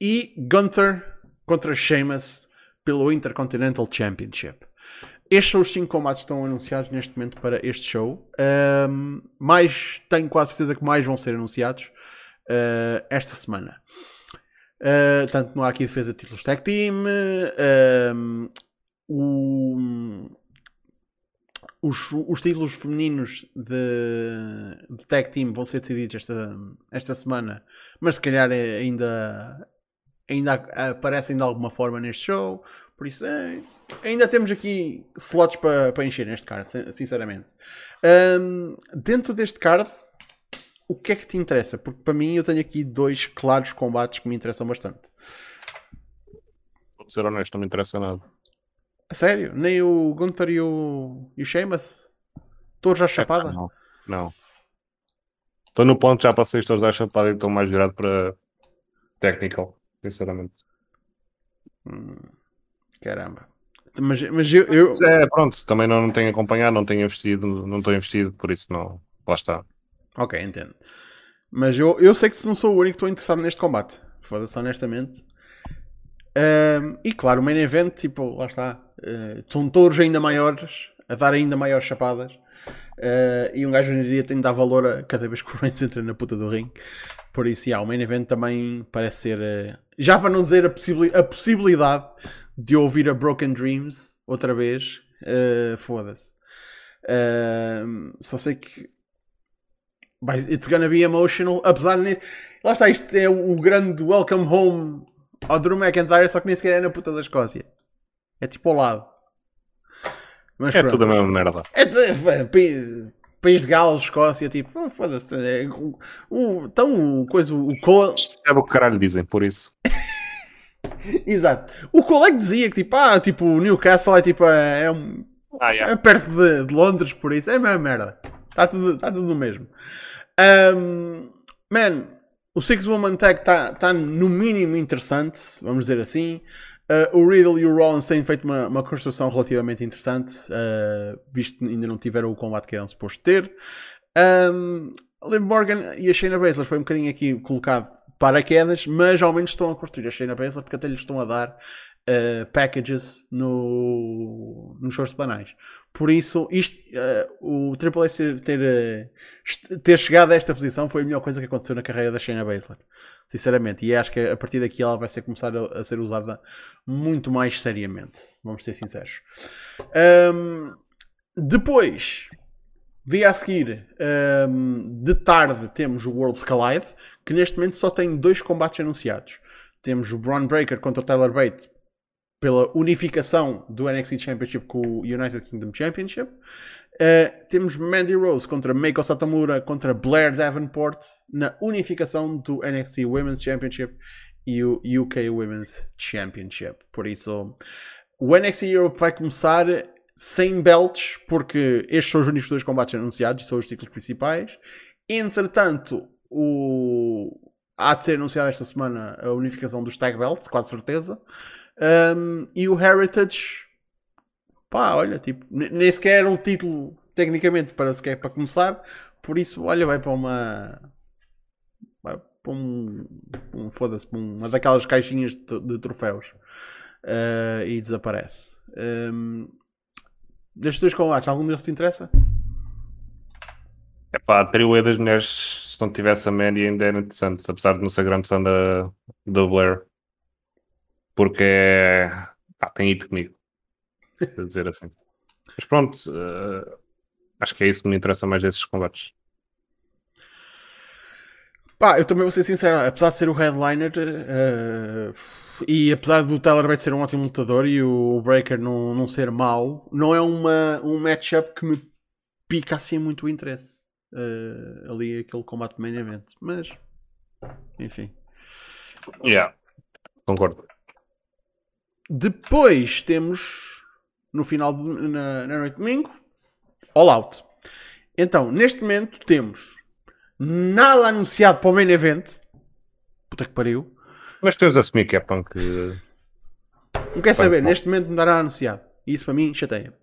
E Gunther contra Sheamus pelo Intercontinental Championship. Estes são os 5 combates que estão anunciados neste momento para este show. Um, mais, tenho quase certeza que mais vão ser anunciados uh, esta semana. Uh, tanto não há aqui defesa de títulos tag team. Um, o, os, os, títulos femininos de, de, tag team vão ser decididos esta, esta semana, mas se calhar é ainda, ainda aparecem de alguma forma neste show. Por isso, é, ainda temos aqui slots para, para encher neste card, sinceramente. Um, dentro deste card, o que é que te interessa? Porque para mim eu tenho aqui dois claros combates que me interessam bastante. Vou ser honesto, não me interessa nada. A sério? Nem o Gunther e o, e o Sheamus? Todos à chapada? É, não, não. Estou no ponto, já passei os todos à chapada e estou mais virado para technical, sinceramente. Hum. Caramba. Mas, mas eu, eu... É, pronto, também não, não tenho acompanhado, não tenho investido, não estou investido, por isso não. Lá está. Ok, entendo. Mas eu, eu sei que não sou o único que estou interessado neste combate. Foda-se, honestamente. Um, e claro, o main event, tipo, lá está. Uh, são touros ainda maiores, a dar ainda maiores chapadas. Uh, e um gajo hoje em dia tem de dar valor a cada vez que o Reigns entra na puta do ring. Por isso, yeah, o main event também parece ser. Uh, já para não dizer a, possibil a, possibilidade de ouvir a Broken Dreams outra vez. Uh, Foda-se. só sei que. It's gonna be emotional. Apesar de. Lá está, isto é o grande welcome home ao Drew McIntyre, só que nem sequer é na puta da Escócia. É tipo ao lado. Mas é pronto. tudo a mesma merda. É, é, país, país de Gales, Escócia, tipo, oh, foda-se. É, o, o, então, o coisa, o Cole. É o que caralho dizem, por isso. Exato. O Cole é que dizia que, tipo, ah, tipo, Newcastle é tipo, é, é, um, ah, yeah. é perto de, de, Londres, por isso. É a mesma merda. Está tudo, tá tudo no mesmo. Um, man, o Six Woman Tag está tá no mínimo interessante, vamos dizer assim. Uh, o Riddle e o Rollins têm feito uma, uma construção relativamente interessante, uh, visto que ainda não tiveram o combate que eram supostos ter. Um, Liv Morgan e a Shayna Baszler foi um bocadinho aqui colocado para quedas, mas ao menos estão a construir a Shayna Baszler porque até lhes estão a dar uh, packages no, nos shows de banais. Por isso, isto, uh, o Triple H ter, uh, ter, chegado a esta posição foi a melhor coisa que aconteceu na carreira da Shayna Baszler. Sinceramente. E acho que a partir daqui ela vai ser, começar a, a ser usada muito mais seriamente. Vamos ser sinceros. Um, depois, dia a seguir, um, de tarde, temos o World's Collide, que neste momento só tem dois combates anunciados. Temos o Braun Breaker contra o Tyler Bate pela unificação do NXT Championship com o United Kingdom Championship. Uh, temos Mandy Rose contra Meiko Satamura contra Blair Davenport na unificação do NXT Women's Championship e o UK Women's Championship. Por isso, o NXT Europe vai começar sem belts, porque estes são os únicos dois combates anunciados, são os títulos principais. Entretanto, o... há de ser anunciada esta semana a unificação dos tag belts, quase certeza. Um, e o Heritage, pá, olha, tipo, nem sequer era um título tecnicamente para sequer para começar, por isso, olha, vai para uma. Vai para um. um Foda-se, para uma daquelas caixinhas de, de troféus uh, e desaparece. Um, destes dois combates, algum deles te interessa? É pá, a trio das mulheres, se não tivesse a Mandy, ainda era interessante, apesar de não ser grande fã da, da Blair porque ah, tem ido comigo, a dizer assim. Mas pronto, uh, acho que é isso que me interessa mais desses combates. Pá, eu também vou ser sincero, apesar de ser o headliner uh, e apesar do Tyler Bates ser um ótimo lutador e o Breaker não, não ser mau, não é uma, um matchup que me pica assim muito o interesse. Uh, ali aquele combate main event, mas enfim. Yeah, concordo. Depois temos, no final, de, na, na noite de domingo, All Out. Então, neste momento temos nada anunciado para o main event. Puta que pariu. Mas podemos assumir que é punk. Não quer saber, punk. neste momento não dará anunciado. Isso para mim chateia.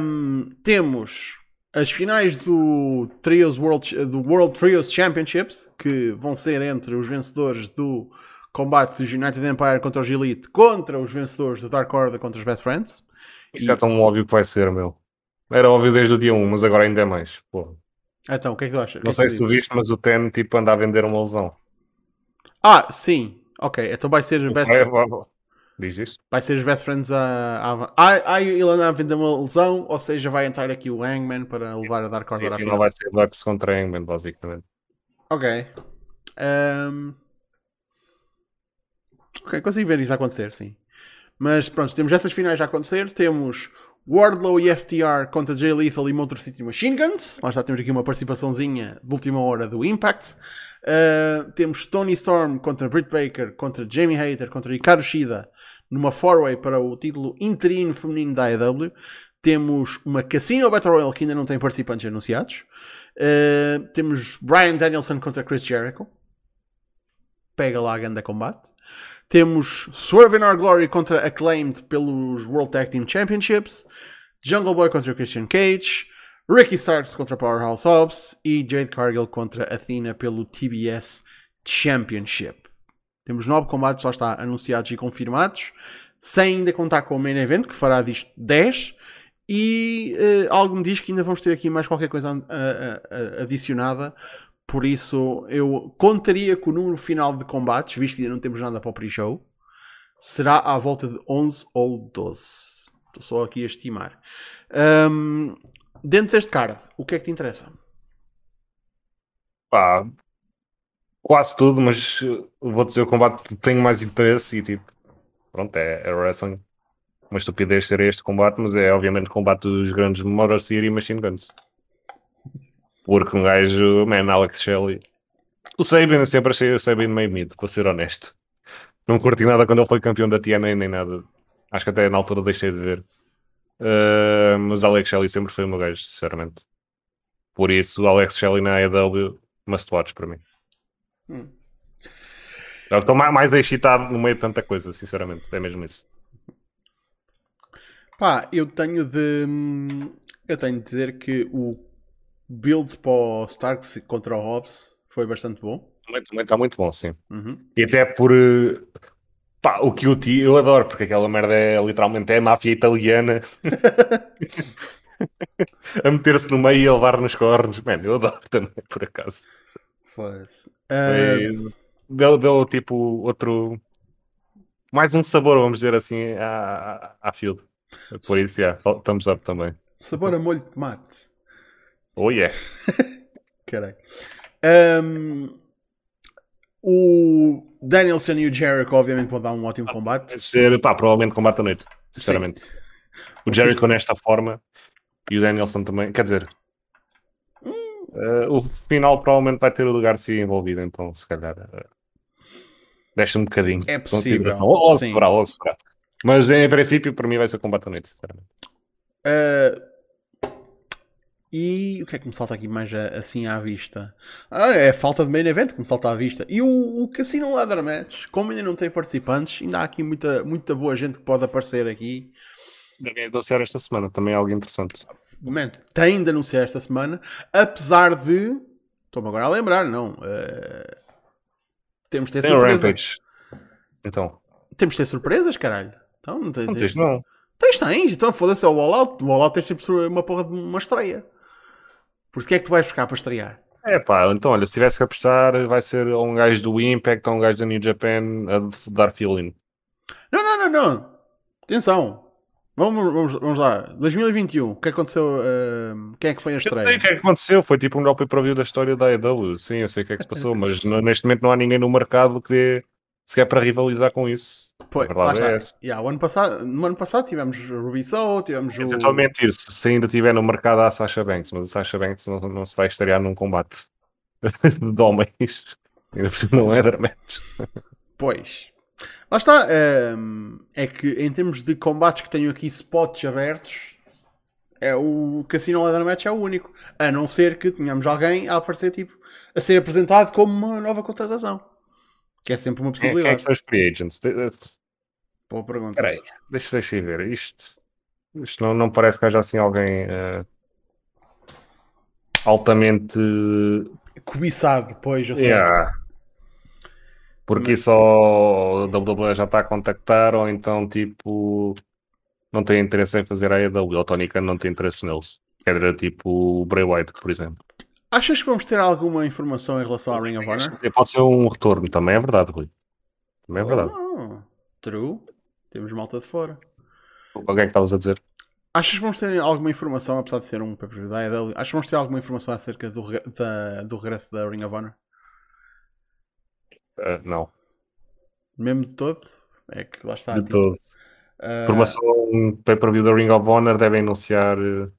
Um, temos as finais do, Trios World, do World Trios Championships, que vão ser entre os vencedores do combate dos United Empire contra os Elite contra os vencedores do Dark Order contra os Best Friends. Isso e... é tão óbvio que vai ser, meu. Era óbvio desde o dia 1, mas agora ainda é mais. Pô. Então, o que é que tu achas? Não que sei é se tu viste, mas o Ten tipo anda a vender uma lesão. Ah, sim. Ok, então vai ser os Best Friends. Diz? Vai ser os Best Friends a. a... Ah, ah, ele anda a vender uma lesão, ou seja, vai entrar aqui o Hangman para levar a Dark Order sim, à final. Não vai ser Bucks contra Hangman, basicamente. Ok. Um... Ok, consigo ver isso acontecer, sim. Mas pronto, temos essas finais a acontecer. Temos Wardlow e FTR contra Jay Lethal e Motor City Machine Guns. Lá já temos aqui uma participaçãozinha de última hora do Impact. Uh, temos Tony Storm contra Britt Baker, contra Jamie Hater, contra Hikaru Shida, numa four-way para o título interino feminino da AEW. Temos uma Casino Battle Royale que ainda não tem participantes anunciados. Uh, temos Brian Danielson contra Chris Jericho. pega lá a ganda combate. Temos Swerve in Our Glory contra Acclaimed pelos World Tag Team Championships. Jungle Boy contra Christian Cage. Ricky Starks contra Powerhouse Hobbs. E Jade Cargill contra Athena pelo TBS Championship. Temos nove combates, lá está, anunciados e confirmados. Sem ainda contar com o main event, que fará disto 10. E uh, algo me diz que ainda vamos ter aqui mais qualquer coisa uh, uh, adicionada. Por isso, eu contaria que o número final de combates, visto que ainda não temos nada para o pre-show, será à volta de 11 ou 12. Estou só aqui a estimar. Um, dentro deste card, o que é que te interessa? Pá, quase tudo, mas vou dizer o combate que tenho mais interesse e tipo, pronto, é, é wrestling. Uma estupidez ser este combate, mas é obviamente o combate dos grandes Motor City Machine Guns. Porque um gajo, man, Alex Shelley. O Sabin, eu sempre achei o Sabin meio mid, vou ser honesto. Não curti nada quando ele foi campeão da TNA nem nada. Acho que até na altura deixei de ver. Uh, mas Alex Shelley sempre foi o meu gajo, sinceramente. Por isso, Alex Shelley na AEW must watch para mim. Hum. Eu estou mais excitado no meio de tanta coisa, sinceramente. É mesmo isso. Pá, eu tenho de. Eu tenho de dizer que o build para o Starks contra o Hobbs foi bastante bom. Está muito bom, sim. Uhum. E até por. Pá, o QT eu adoro, porque aquela merda é literalmente é máfia italiana a meter-se no meio e a levar nos cornos. Mano, eu adoro também, por acaso. Pois. Uh... Deu, deu tipo outro. Mais um sabor, vamos dizer assim, à, à, à field. Por isso, yeah, thumbs up também. Sabor a molho de tomate. Oh yeah. Caralho. Um, o Danielson e o Jericho, obviamente, vão dar um ótimo ah, combate. Ser, pá, provavelmente combate à noite, sinceramente. Sim. O Jericho nesta forma e o Danielson também. Quer dizer, hum. uh, o final provavelmente vai ter o lugar se envolvido, então se calhar. Uh, deixa um bocadinho. É possível. Ou, ou segurar, ou segurar. Mas em princípio, para mim, vai ser combate à noite, sinceramente. Uh, e o que é que me salta aqui mais assim à vista? Ah, é a falta de main event que me salta à vista. E o, o Casino Leather Match, como ainda não tem participantes, ainda há aqui muita, muita boa gente que pode aparecer aqui. Devem anunciar esta semana, também é algo interessante. Momento, tem de anunciar esta semana, apesar de. Estou-me agora a lembrar, não. Uh, temos de ter tem surpresas. Rampage. Então. Temos de ter surpresas, caralho. Então, não, tens, não tens, não. Tens, tens. Então foda-se, é o All Out. O All Out tens tipo uma porra de uma estreia. Por que é que tu vais buscar para estrear? É pá, então olha, se tivesse que apostar, vai ser um gajo do Impact ou um gajo da New Japan a dar feeling. Não, não, não, não. Atenção. Vamos, vamos, vamos lá. 2021, o que aconteceu? Uh, quem é que foi a estreia? Eu sei o que é que aconteceu. Foi tipo um golpe para view da história da AEW. Sim, eu sei o que é que se passou, mas neste momento não há ninguém no mercado que dê sequer para rivalizar com isso. Pois, lá está. É yeah, o ano passado, no ano passado tivemos Ruby Soul, tivemos o... Exatamente isso. Se ainda tiver no mercado a Sasha Banks, mas a Sasha Banks não, não se vai estrear num combate de homens. Ainda por cima não é dramático. Pois. Lá está. Um, é que em termos de combates que tenho aqui spots abertos, é o Casino Leather Match é o único. A não ser que tenhamos alguém a aparecer tipo a ser apresentado como uma nova contratação. Que é sempre uma possibilidade. Quem é que são os free agents? Boa pergunta. Peraí, deixa, deixa eu ver. Isto, isto não, não parece que haja assim alguém uh, altamente cobiçado, pois, eu sei. Yeah. Porque Mas... só o WWE já está a contactar, ou então tipo não tem interesse em fazer a AEW, o Tony Khan não tem interesse neles. Quer tipo o Bray Wyatt, por exemplo. Achas que vamos ter alguma informação em relação ao Ring of Honor? Pode ser um retorno, também é verdade, Rui. Também é verdade. Oh, true. Temos malta de fora. O que é que estavas a dizer? Achas que vamos ter alguma informação, apesar de ser um pay da AEW, achas que vamos ter alguma informação acerca do, da, do regresso da Ring of Honor? Uh, não. Mesmo de todo? É que lá está. De tipo, todo. Uh... Informação pay-per-view da Ring of Honor devem anunciar uh,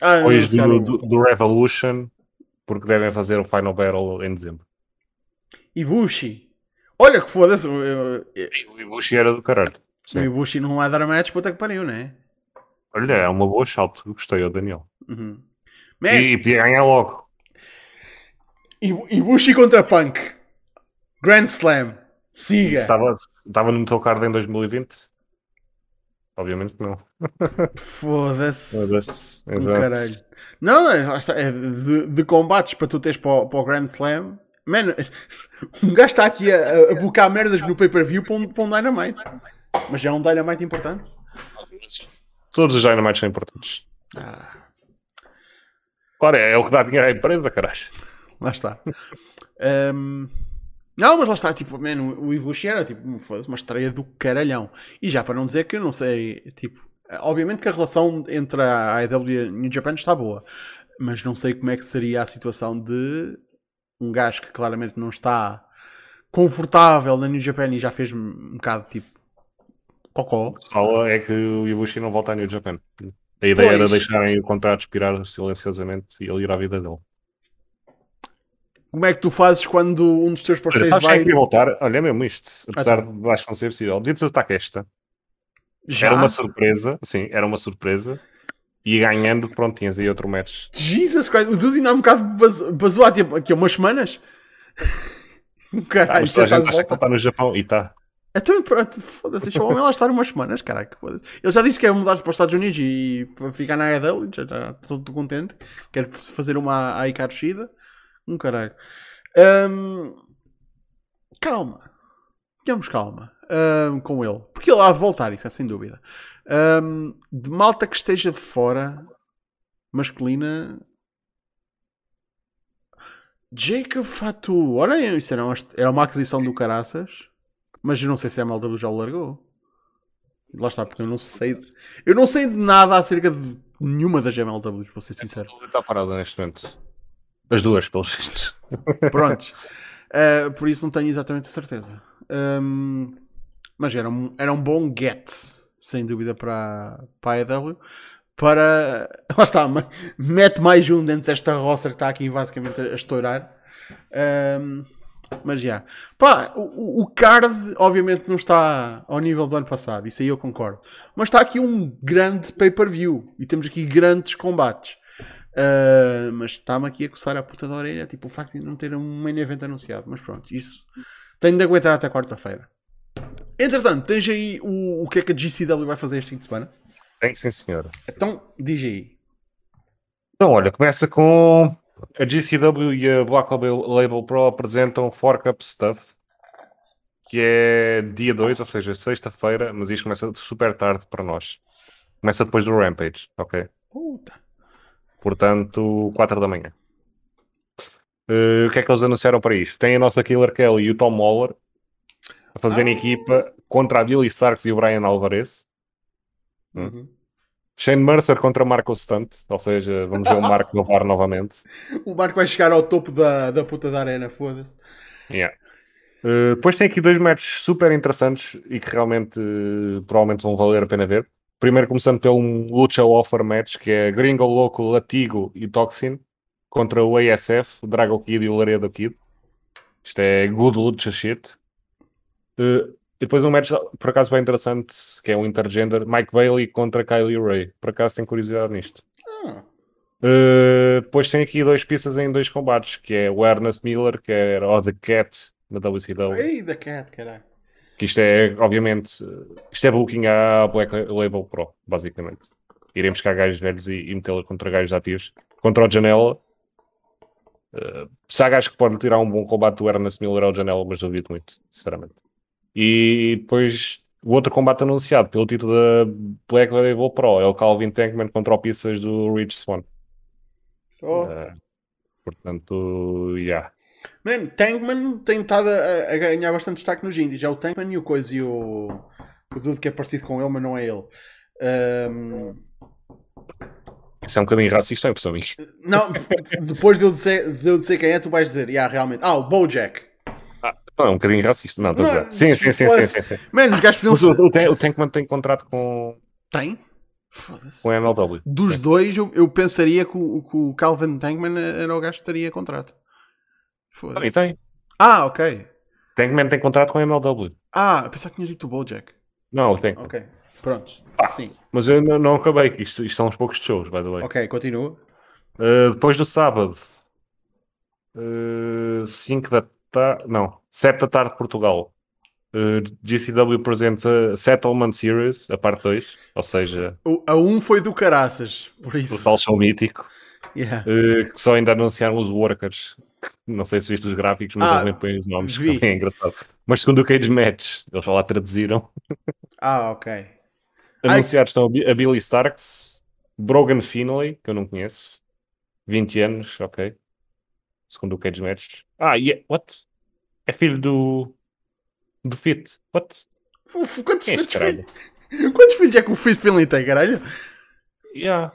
ah, depois do, do, do, Revolution, porque devem fazer o Final Battle em dezembro. Ibushi. Olha que foda-se. O Ibushi era do caralho. Sim. O Ibushi não vai dar match, puta que pariu, né? Olha, é uma boa salto. Gostei, o Daniel. Uhum. Man, e podia ganhar logo. Ibushi contra Punk. Grand Slam. Siga. Estava, estava no teu card em 2020? Obviamente que não. Foda-se. Foda-se. Um Exato. Não, é, lá está, é de, de combates para tu teres para, o- para o Grand Slam. Mano, um gajo está aqui a, a bocar merdas no pay-per-view para um, para um Dynamite. Mas é um Dynamite importante. Todos os Dynamites são importantes. Ah, Claro, é, é o que dá dinheiro à empresa, caralho. lá está. Ahm, não, mas lá está, tipo, mano, o Ibushi era tipo, uma estreia do caralhão. E já para não dizer que eu não sei, tipo, obviamente que a relação entre a AEW e a New Japan está boa, mas não sei como é que seria a situação de um gajo que claramente não está confortável na New Japan e já fez um bocado tipo cocó. Fala é que o Ibushi não volta a New Japan. A ideia era Pois. deixarem o contrato expirar silenciosamente e ele ir à vida dele. Como é que tu fazes quando um dos teus Olha, parceiros sabes quem é vai que voltar? Olha, é mesmo isto. Apesar tá. de acho que não ser possível. Dito Takesta. já? Era uma surpresa. Sim, era uma surpresa. E ganhando, pronto, tinhas aí outro match. Jesus Christ, o Dude ainda há um bocado basou, há tipo, aqui, há umas semanas. Ah, Caralho, toda a gente acha que ele está no Japão e está. Então pronto, foda-se, deixa o homem lá estar umas semanas, caralho. foda-se. Ele já disse que é mudar para os Estados Unidos e para ficar na AEW, já está todo contente. Quer fazer uma Aikaru Shida. Um caralho. Ahm, calma. Tenhamos calma ahm, com ele. Porque ele há de voltar, isso é sem dúvida. Ahm, de malta que esteja de fora, masculina. Jacob Fatu. Olha, isso era uma, era uma aquisição do caraças. Mas eu não sei se a MLW já o largou. Lá está, porque eu não sei. de- Eu não sei de nada acerca de nenhuma das MLWs, vou ser sincero. Está parada neste momento. As duas, pelos vistos. Prontos. Uh, por isso não tenho exatamente a certeza. Um, mas era um, era um bom get, sem dúvida, para, para a AEW. Para. Lá está, mete mais um dentro desta roça que está aqui basicamente a, estourar. Um, mas já. O- o card obviamente não está ao nível do ano passado, isso aí eu concordo. Mas está aqui um grande pay-per-view e temos aqui grandes combates. Uh, mas está-me aqui a coçar a puta da orelha, tipo o facto de não ter um main event anunciado. Mas pronto, isso tenho de aguentar até quarta-feira. Entretanto, tens aí o, o que é que a GCW vai fazer este fim de semana? Tem sim, senhora. Então, diz aí. Então, olha, começa com a GCW e a Black Label, Label Pro apresentam Fork Up Stuff, que é dia 2, ou seja, sexta-feira, mas isto começa super tarde para nós. Começa depois do Rampage, ok? Puta. Portanto, 4 da manhã. Eh, o que é que eles anunciaram para isto? Tem a nossa Killer Kelly e o Tom Waller a fazerem Ah. equipa contra a Billy Starks e o Brian Alvarez. Hum. Uhum. Shane Mercer contra Marco Stunt, ou seja, vamos ver o Marco levar novamente. O Marco vai chegar ao topo da, da puta da arena, foda-se. Yeah. Uh, depois tem aqui dois matches super interessantes e que realmente uh, provavelmente vão valer a pena ver. Primeiro começando pelo Lucha Offer match que é Gringo Loco, Latigo e Toxin contra o ASF, o Drago Kid e o Laredo Kid. Isto é good lucha shit. Uh, e depois um match por acaso bem interessante que é um intergender Mike Bailey contra Kylie Ray. Por acaso tenho curiosidade nisto. Ah, Uh, depois tem aqui dois pistas em dois combates, que é o Ernest Miller, que era o The Cat na WCW. ei, da cat, caralho. Que isto é, obviamente, isto é booking à Black Label Pro, basicamente. Iremos buscar gajos velhos e, e metê-la contra gajos ativos. Contra o Janela. Uh, se há gajos que podem tirar um bom combate do Ernest Miller ao Janela, mas duvido muito, sinceramente. E depois o outro combate anunciado pelo título da Black Label Pro é o Calvin Tankman contra o Pistas do Rich Swan. Oh. Uh, portanto, yeah. Man, Tankman tem estado a, a ganhar bastante destaque nos indies. É o Tankman e o coisa e o. O Dude que é parecido com ele, mas não é ele. Ahm, Isso é um bocadinho racista, é minha. não, depois de eu, dizer, de eu dizer quem é, tu vais dizer, yeah, realmente. Ah, o Bojack. Não, é um bocadinho racista, não, estou a. Sim, sim, sim, sim, sim, sim. Man, os gajos podiam o, o, o Tankman tem contrato com, Tem? Foda-se. com a MLW. Dos dois, eu, eu pensaria que o, que o Calvin Tankman era o gajo que teria contrato. Foda-se. tem. Ah, ok. Tankman tem contrato com a MLW. Ah, pensava que tinha dito o Bojack. Não, tem. Ok. Pronto. Ah. Sim. Mas eu não, não acabei, isto, isto são uns poucos shows, by the way. Ok, continua. Uh, depois do sábado, 5 da tá. Não, 7 da tarde Portugal. Uh, GCW apresenta Settlement Series, a parte 2, ou seja, O- A 1 foi do caraças, por o isso. tal show mítico, Yeah. uh, que só ainda anunciaram os workers. Não sei se viste os gráficos, mas Ah, eles nem põem os nomes, vi. é engraçado. Mas segundo o Cage Match, eles lá traduziram. Ah, ok. Ai. Anunciados estão a Bi- a Billy Starks, Brogan Finlay, que eu não conheço, 20 anos, ok. Segundo o Cage Match. Ah, e é, what? É filho do. do Fit. What? Uf, quantos, Quem é quantos, filhos, quantos filhos é que o Fit Finley tem, caralho? Yeah.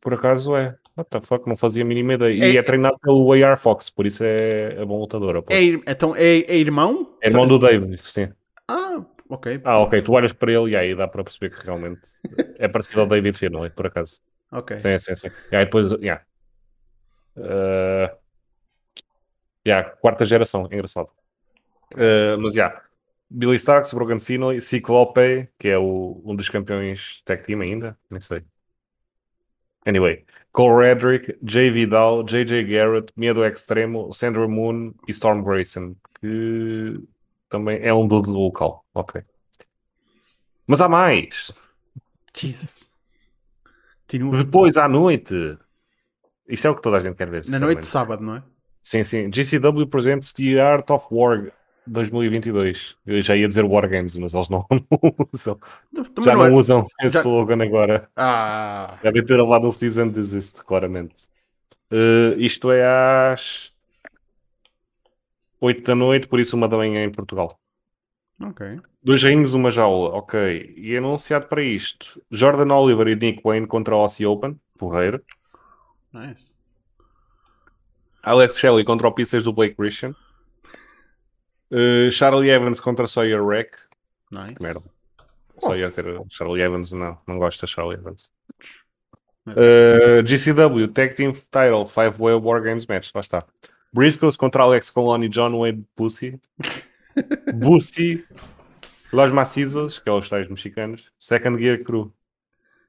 Por acaso é. What the fuck? Não fazia a mínima ideia. E É- é, treinado pelo AR Fox, por isso é, é bom lutador. É, então, é, é irmão? É irmão do David, sim. Ah, ok. Ah, ok. Tu olhas para ele e aí dá para perceber que realmente é parecido ao David Finlay, por acaso. Ok. Sim, sim, sim. E aí depois, yeah. Uh, yeah, quarta geração, engraçado. Uh, mas, yeah. Billy Starks, Brogan Finlay, Ciclope, que é o, um dos campeões tag team ainda, nem sei. Anyway, Cole Redrick, Jay Vidal, JJ Garrett, Medo Extremo, Sandra Moon e Storm Grayson, que também é um do local. Ok. Mas há mais. Jesus. Continua. Depois à noite. Isto é o que toda a gente quer ver. Na noite de sábado, não é? Sim, sim. GCW presents The Art of War 2022. Eu já ia dizer War Games, mas eles não usam. Também Já não não é- usam esse já- slogan agora. Ah, Devem ter levado um season desist, claramente. Eh, isto é às 8 da noite, por isso uma da manhã em Portugal. ok. Dois rings, uma jaula, ok. E anunciado para isto: Jordan Oliver e Nick Wayne contra a Aussie Open, porreiro. Nice. Alex Shelley contra o Pizzas do Blake Christian. Uh, Charlie Evans contra Sawyer Wreck. Nice. Que merda. Só ia ter Charlie Evans, não, não gosto da Charlie Evans. Uh, GCW Tag Team Title 5 Way War Games Match, lá está. Briscoes contra Alex Colon e John Wade Pussy. Bussy, Los Macizos, que é os tais mexicanos. Second Gear Crew.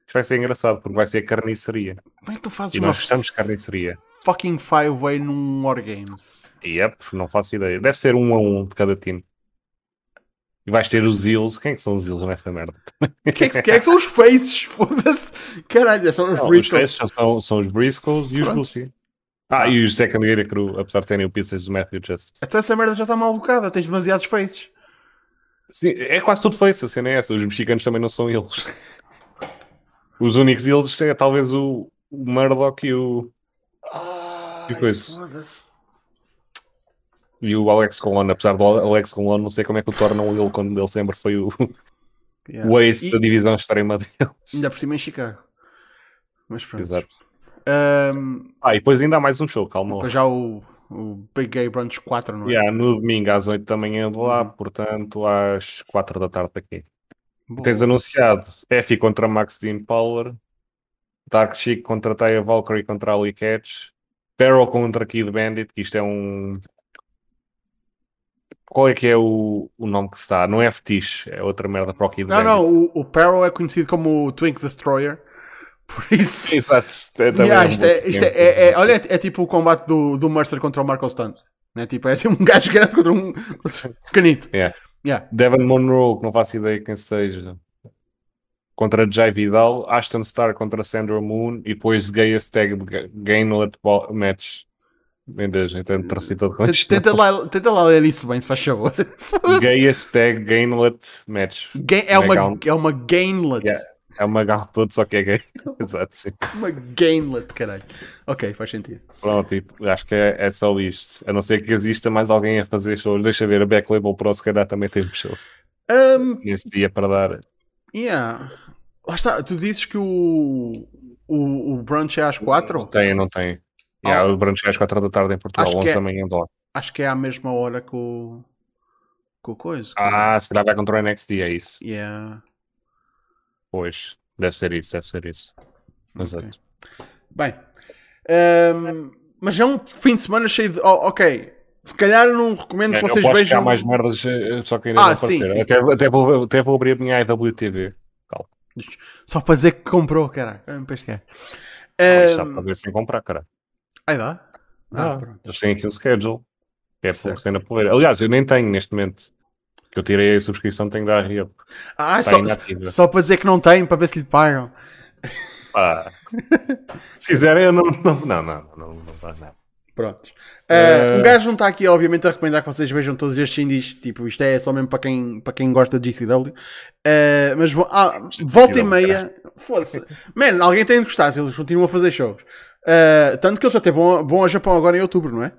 Isto vai ser engraçado porque vai ser carniceria. Como é que tu fazes E uma nós gostamos de carniceria. Fucking five-way num Wargames? Yep, não faço ideia. Deve ser um a um de cada time. E vais ter os Eels. Quem é que são os Eels nessa merda? Quem é que, quem é que são os faces? Foda-se. Caralho, são os Não, os Briscoes. Faces são, são os Briscoes e os. Lucy. Ah, e os Second Gear Crew, apesar de terem o Pieces do Matthew Justice. Então essa merda já está mal bocada. Tens demasiados faces. Sim, é quase tudo face, a cena é essa. Os mexicanos também não são eles. Os únicos eles é talvez o, o Murdoch e o, Ai, coisa? foda-se. e o Alex Colon. Apesar do Alex Colon, não sei como é que o tornam ele quando ele sempre foi o, Yeah. o ace E da divisão extrema dele. ainda por cima em Chicago. Mas pronto. Exato. Ahm, Ah, e depois ainda há mais um show, calma. já o, o Big Gay Brunch 4, não é? Yeah, no domingo às 8 da manhã de lá, Uhum. portanto às 4 da tarde aqui. Boa. Tens anunciado Effie contra Max Dean Power, Dark Chic contra Taya Valkyrie contra Ali Catch, Peril contra Kid Bandit, que isto é um. Qual é que é o, o nome que se dá? Não é Fetiche, é outra merda para o Kid Não, Bandit. não, o, o Peril é conhecido como o Twink Destroyer. Por isso. Exato. É, também Yeah, isto é, isto é, tempo. é- é- olha, é, é tipo o combate do, do Mercer contra o Marco Stunt. Né? Tipo, é tipo um gajo grande contra um, contra um pequenito. Yeah. Yeah. Devon Monroe, que não faço ideia quem seja, contra Jai Vidal, Ashton Starr contra Sandra Moon e depois Gayest Tag Gainlet Match. Deus, então trouxe todo com Tenta, lá, tenta lá ler isso bem, se faz favor. Gayest Tag Gainlet Match. Ga- é, uma, é uma gainlet. Yeah. É uma garra toda, só que é gay. Exato, sim. Uma gainlet, caralho. Ok, faz sentido. Pronto, tipo, acho que é, é só isto. A não ser que exista mais alguém a fazer shows. Deixa ver, a Back Label Pro se calhar também tem um show Um, nesse dia para dar. yeah. Lá está, tu dizes que o, o, o brunch é às 4? Tem, não tem. Yeah, Oh. O brunch é às 4 da tarde em Portugal, Acho que 11 é. da manhã lá. Acho que é à mesma hora que o. Com o coisa. Ah, se calhar vai contra o NXT, é isso. Yeah. Pois, deve ser isso, deve ser isso. Exato. Ok. Bem, ehm, mas é um fim de semana cheio de. oh, ok, se calhar não recomendo É, que vocês que vejam. há mais merdas, eh, só que ainda Ah, não sim, apareceram. sim. Até, até, vou, até vou abrir a minha IWTV. Só para dizer que comprou, caralho. É um pesqueiro. Ah, Ehm, para ver sem comprar, cara. Aí dá. Ah, Ah, pronto. eles têm aqui um schedule. Que é Certo. por cena. Aliás, eu nem tenho neste momento. Que eu tirei a subscrição, tenho da Ria. Ah, Está só, inativa. só para dizer que não tem, para ver se lhe pagam. Pá. Se quiserem, eu não. Não, não, não, não, não faz nada. Prontos. Eh, Uh, um gajo não está aqui, obviamente, a recomendar que vocês vejam todos estes indies. Tipo, isto é só mesmo para quem, para quem gosta de GCW. Uh, mas vo- ah, volta e meia. Foda-se. Man, alguém tem de gostar se eles continuam a fazer shows. Uh, tanto que eles até vão, vão ao Japão agora em outubro, não é?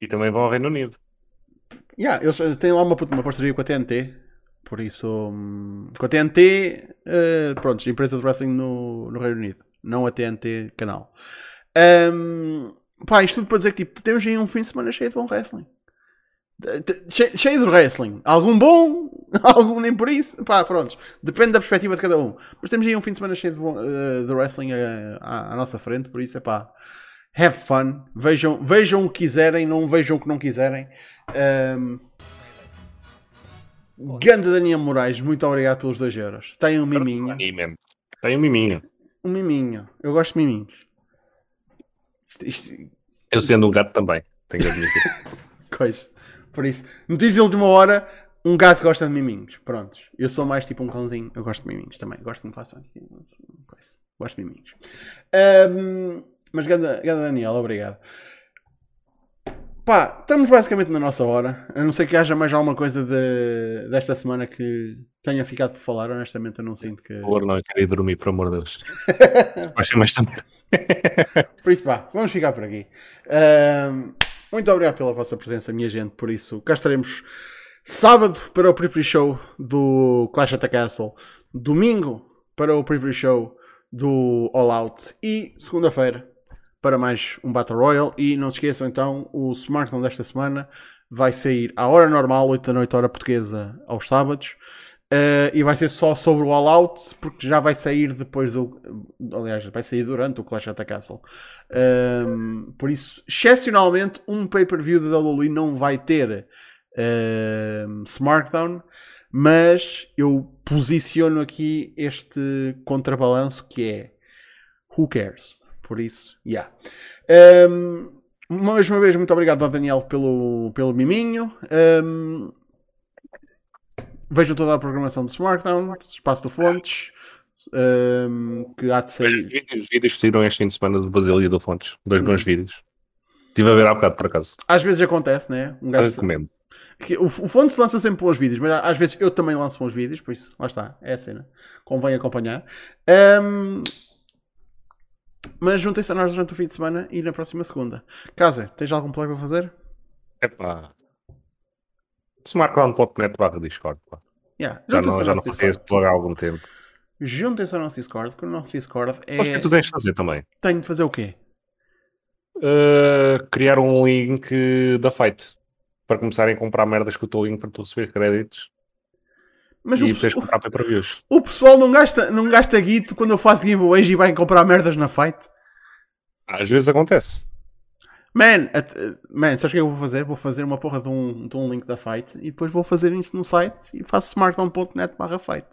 E também vão ao Reino Unido. Yeah, eles eh, têm lá uma, uma parceria com a TNT. Por isso, hum, com a TNT, uh, pronto, empresa de wrestling no, no Reino Unido, não a TNT canal. Um, pá, isto tudo para dizer que tipo, temos aí um fim de semana cheio de bom wrestling. Che- Cheio de wrestling. Algum bom, algum nem por isso. Pá, pronto. Depende da perspectiva de cada um. Mas temos aí um fim de semana cheio de, bom, eh, de wrestling eh, à, à nossa frente. Por isso é pá. Have fun. Vejam, vejam o que quiserem, não vejam o que não quiserem. Um, Ganda Daniel Moraes, muito obrigado pelos 2 euros. Tem um miminho. Tem um miminho. Um miminho. Eu gosto de miminhos. Isto, isto, Eu sendo um gato também. Tenho de admitir. coisa. Por isso, notícia de última hora: um gato gosta de miminhos. Prontos. Eu sou mais tipo um cãozinho. Eu gosto de miminhos também. Gosto que me façam. assim, coisa. Gosto de miminhos. Ahm, mas, ganda Daniel, obrigado. Pá, estamos basicamente na nossa hora. A não ser que haja mais alguma coisa de- desta semana que tenha ficado por falar. Honestamente, eu não sinto que. Por favor, não, eu quero ir dormir, por amor de Deus. Vai ser mais também. Por isso, pá, vamos ficar por aqui. Ahm, muito obrigado pela vossa presença, minha gente. Por isso, cá estaremos sábado para o pre show do Clash at the Castle, domingo para o pre show do All Out e segunda-feira para mais um Battle Royale. E não se esqueçam então, o Smartphone desta semana vai sair à hora normal, 8 da noite, hora portuguesa, aos sábados. Uh, e vai ser só sobre o All Out, porque já vai sair depois do. Aliás, vai sair durante o Clash at the Castle. Um, por isso, excepcionalmente, um pay-per-view da WWE não vai ter um, Smartdown, mas eu posiciono aqui este contrabalanço que é Who cares? Por isso, yeah. Um, mais uma vez, muito obrigado ao Daniel pelo, pelo miminho. Um, Vejam toda a programação do Smartdown, Espaço de Fontes, um, que há de Os sair. vídeos, os vídeos que saíram este fim de semana do Basílio e do Fontes. Dois bons vídeos. Estive a ver há bocado, por acaso. Às vezes acontece, né? Um gajo Recomendo. o, o Fontes lança sempre bons vídeos, mas às vezes eu também lanço bons vídeos, por isso, lá está, é a cena. Convém acompanhar. Um, mas juntem-se a nós durante o fim de semana e na próxima segunda. Casa, tens algum plug para fazer? Epá. Smartdown.net barra Discord. Pá. Yeah, Já não, já não fazia esse plug há algum tempo. Juntem-se ao nosso Discord, que o nosso Discord é. Só que tu tens de fazer também. Tenho de fazer o quê? Uh, criar um link da Fight. Para começarem a comprar merdas com o teu link para tu receber créditos. Mas e o, o, comprar pay-per-views. o pessoal não gasta, não gasta guito quando eu faço giveaways e vai comprar merdas na fight. Às vezes acontece. Man, at- man, sabes o que eu vou fazer? Vou fazer uma porra de um, de um link da fight e depois vou fazer isso no site e faço smartphone.net barra fight.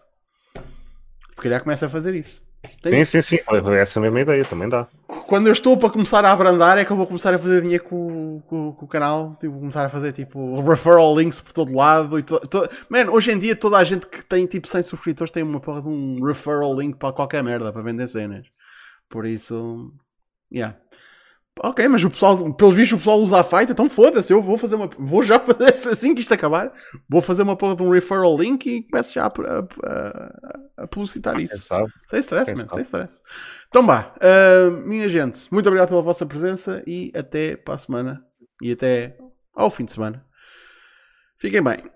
Se calhar começa a fazer isso. Tem- Sim, sim, sim. Essa mesma ideia, também dá. Quando eu estou para começar a abrandar é que eu vou começar a fazer dinheiro com, com, com o canal. Tipo, vou começar a fazer tipo referral links por todo lado. E to, to- Man, hoje em dia toda a gente que tem tipo 100 subscritores tem uma porra de um referral link para qualquer merda para vender cenas. Por isso, yeah. Ok, mas o pessoal, pelos vistos, o pessoal usa a fight, então foda-se. Eu vou fazer uma. Vou já fazer assim que isto acabar. Vou fazer uma porra de um referral link e começo já a, a, a, a publicitar isso. sabe? Sem stress, Quem man, sabe? sem stress. Então vá, ah, minha gente, muito obrigado pela vossa presença e até para a semana e até ao fim de semana. Fiquem bem.